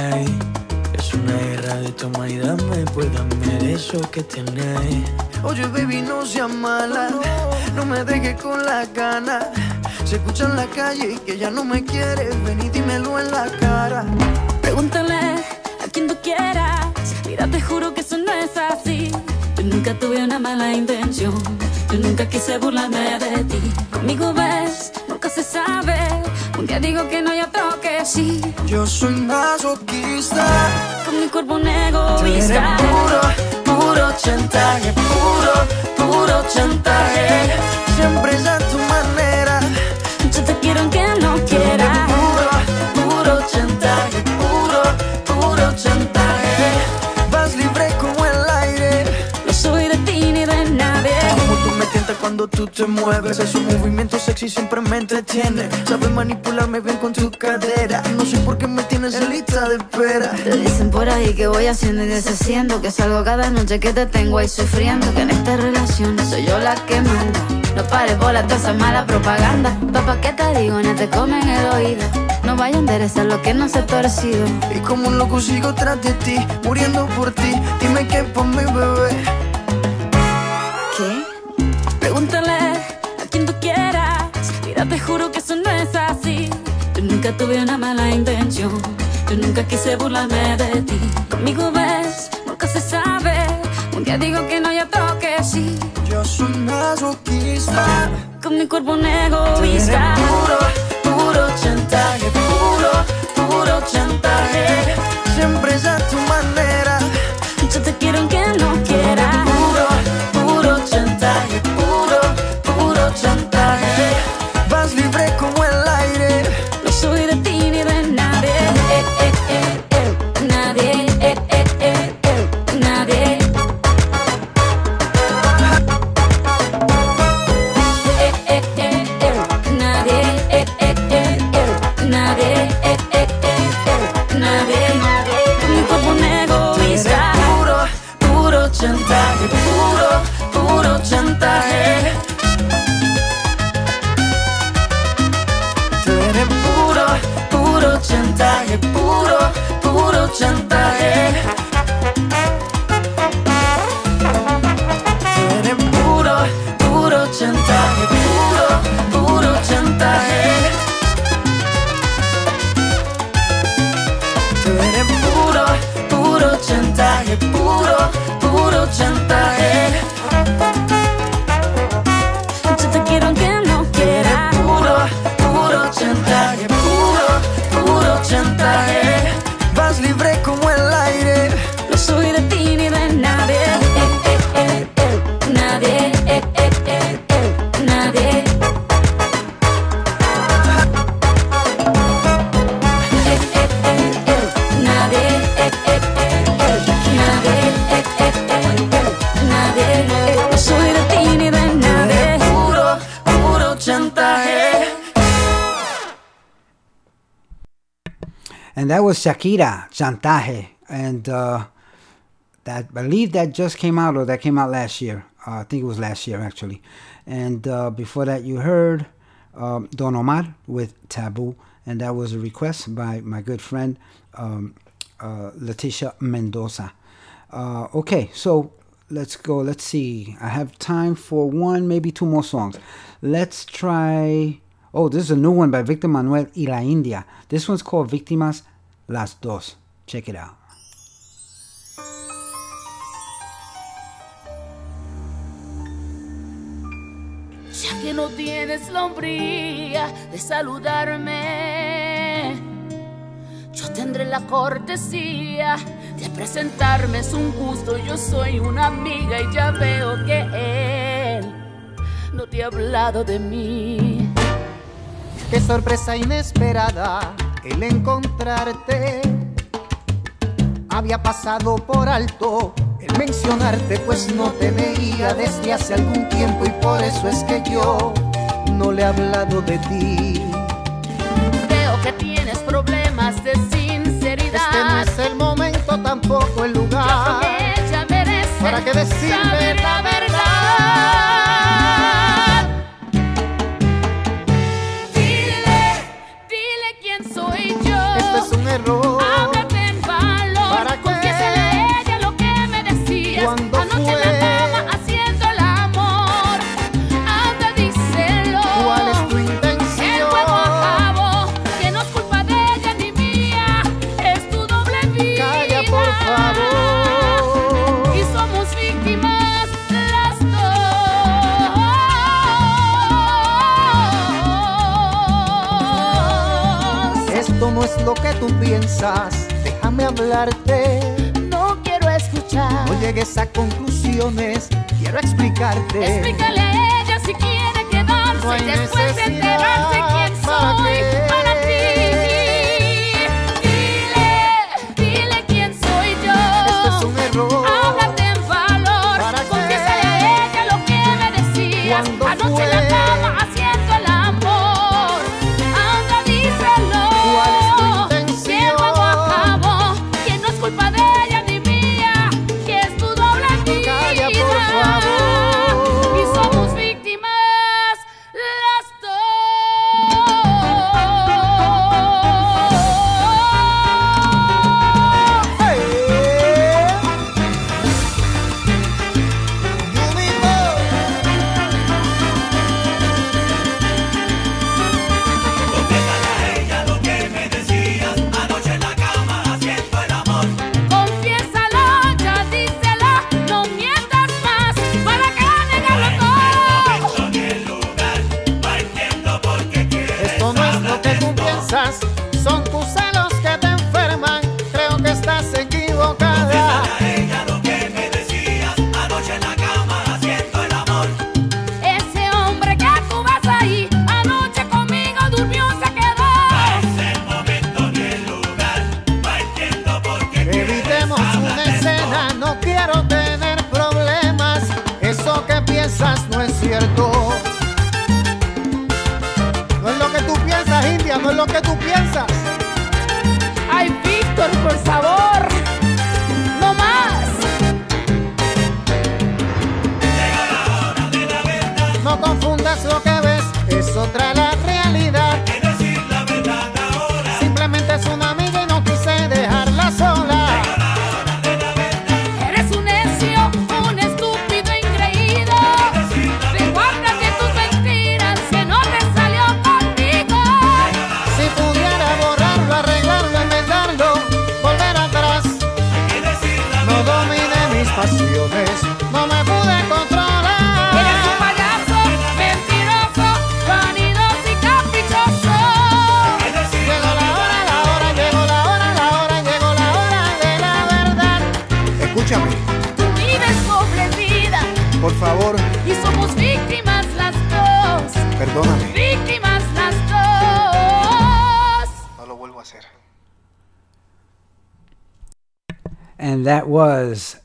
Es una guerra de toma y dame, pues dame eso que tenéis. Oye, baby, no seas mala, no me dejes con la ganas. Se escucha en la calle y que ya no me quieres, ven y dímelo en la cara. Pregúntale a quien tú quieras, mira, te juro que eso no es así. Yo nunca tuve una mala intención, yo nunca quise burlarme de ti. Conmigo ves, nunca se sabe, un día digo que no y otro que sí. Yo soy masoquista. Con mi cuerpo un egoísta. puro, puro chantaje. Puro, puro chantaje. Siempre es a tu manera. Te mueves. Esos movimientos sexy siempre me entretiene. Sabes manipularme bien con tu cadera. No sé por qué me tienes en lista de espera. Te dicen por ahí que voy haciendo y deshaciendo Que salgo cada noche que te tengo ahí sufriendo Que en esta relación soy yo la que manda No pares bola toda esa mala propaganda Papá, ¿qué te digo? No te comen el oído No vaya a enderezar lo que no se ha torcido Y como un loco sigo tras de ti, muriendo por ti. Dime qué por mi bebé. Nunca tuve una mala intención Yo nunca quise burlarme de ti Conmigo ves, nunca se sabe Un día digo que no, y otro que sí Yo soy masoquista. Con mi cuerpo un egoísta puro, puro chantaje. Puro, puro chantaje. Siempre es a tu manera. Yo te quiero aunque Shakira, Chantaje. And uh, that I believe that just came out, or that came out last year. Uh, I think it was last year, actually. And uh, before that, you heard um, Don Omar with Taboo. And that was a request by my good friend um, uh, Leticia Mendoza. Uh, okay, so let's go. Let's see. I have time for one, maybe two more songs. Let's try. Oh, this is a new one by Victor Manuelle y la India. This one's called Víctimas Las Dos. Check it out. Ya que no tienes la hombría de saludarme, yo tendré la cortesía de presentarme. Es un gusto, yo soy una amiga y ya veo que él no te ha hablado de mí. Qué sorpresa inesperada el encontrarte. Había pasado por alto el mencionarte, pues no te veía desde hace algún tiempo y por eso es que yo no le he hablado de ti. Veo que tienes problemas de sinceridad. Este no es el momento, tampoco el Yo lugar. con ella merece ¿Para qué decirle saber la verdad. Tú piensas, déjame hablarte. No quiero escuchar. No llegues a conclusiones, quiero explicarte. Explícale a ella si quiere quedarse No después de enterarse quién soy para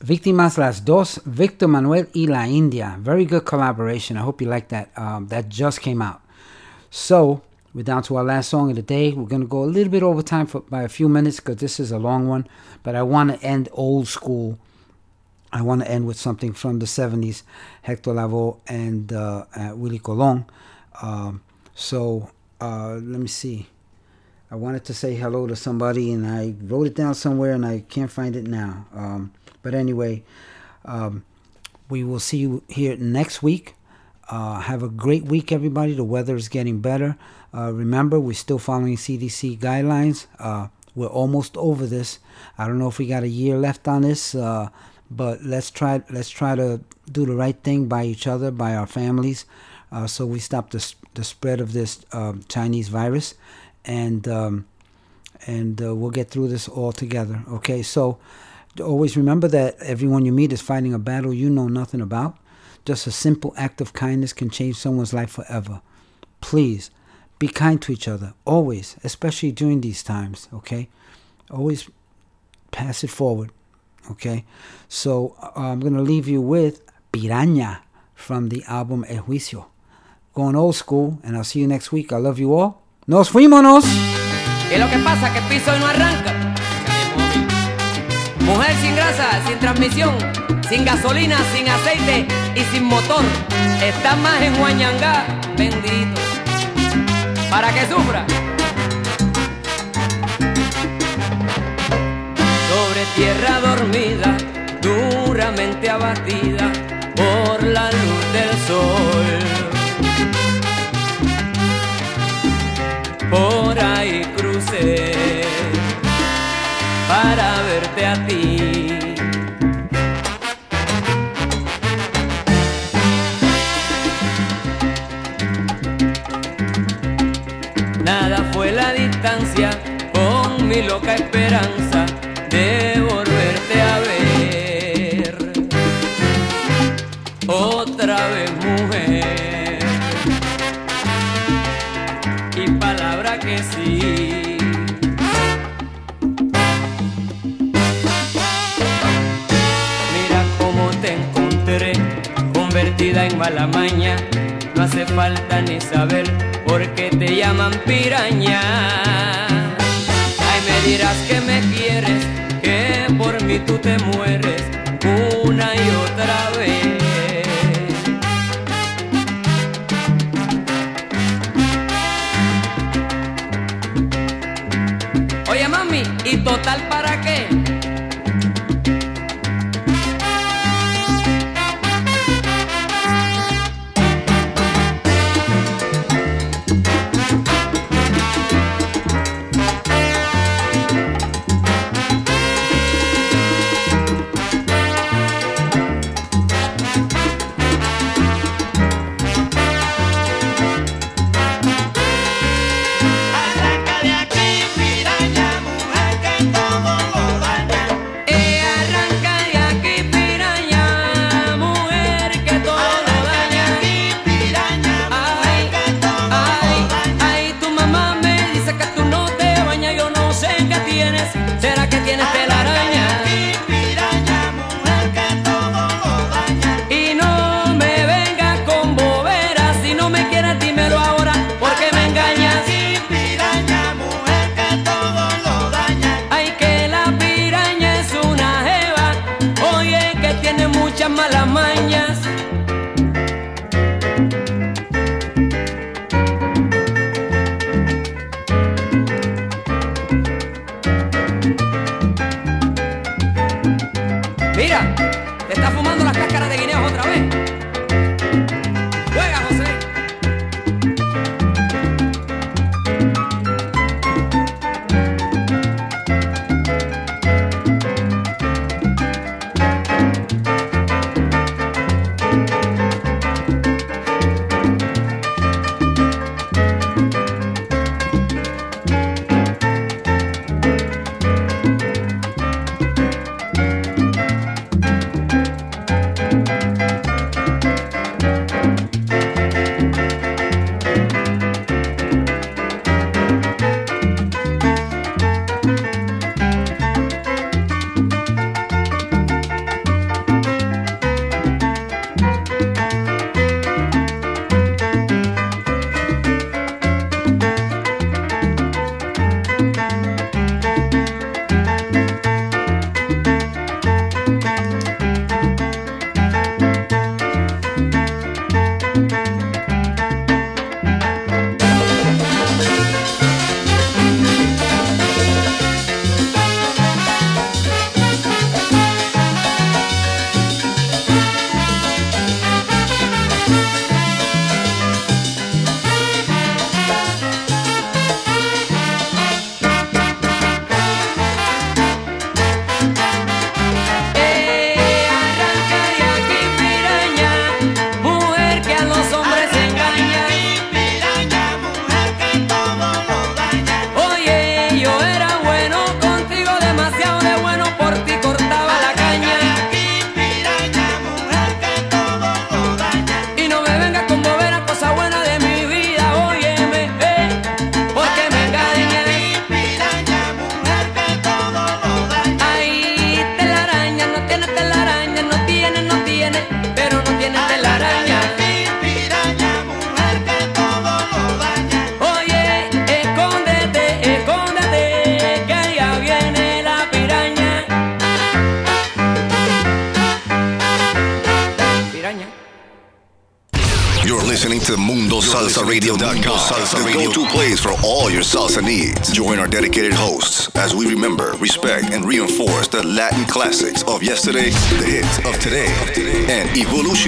Víctimas Las Dos, Victor Manuelle y La India. Very good collaboration. I hope you like that. Um, that just came out. So, we're down to our last song of the day. We're going to go a little bit over time for, by a few minutes because this is a long one. But I want to end old school. I want to end with something from the 70s, Hector Lavoe and uh, uh, Willie Colon. Um, so, uh, let me see. I wanted to say hello to somebody and I wrote it down somewhere and I can't find it now. Um, but anyway, um, we will see you here next week. Uh, have a great week, everybody. The weather is getting better. Uh, remember, we're still following CDC guidelines. Uh, we're almost over this. I don't know if we got a year left on this, uh, but let's try. Let's try to do the right thing by each other, by our families, uh, so we stop the the spread of this um, Chinese virus, and um, and uh, we'll get through this all together. Okay, so always remember that everyone you meet is fighting a battle you know nothing about. Just a simple act of kindness can change someone's life forever. Please be kind to each other, always, especially during these times. Okay, always pass it forward. Okay, so uh, I'm gonna leave you with Piraña from the album El Juicio. Going old school, and I'll see you next week. I love you all. Nos fuimos. ¿Qué es lo que pasa? Que piso hoy no arranca. Mujer sin grasa, sin transmisión, sin gasolina, sin aceite y sin motor. Está más en Huañangá, bendito. Para que sufra. Sobre tierra dormida, duramente abatida por la luz del sol. Por ahí crucé para distancia con mi loca esperanza de volverte a ver. Otra vez mujer. Y palabra que sí. mira cómo te encontré convertida en mala maña no hace falta ni saber por qué te llaman piraña. Ay, me dirás que me quieres, que por mí tú te mueres una y otra vez. Oye, mami, y total para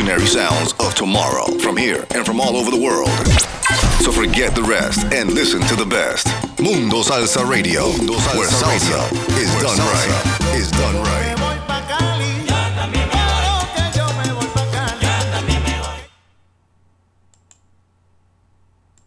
evolutionary sounds of tomorrow from here and from all over the world. So forget the rest and listen to the best. Mundo Salsa Radio, where salsa is done right.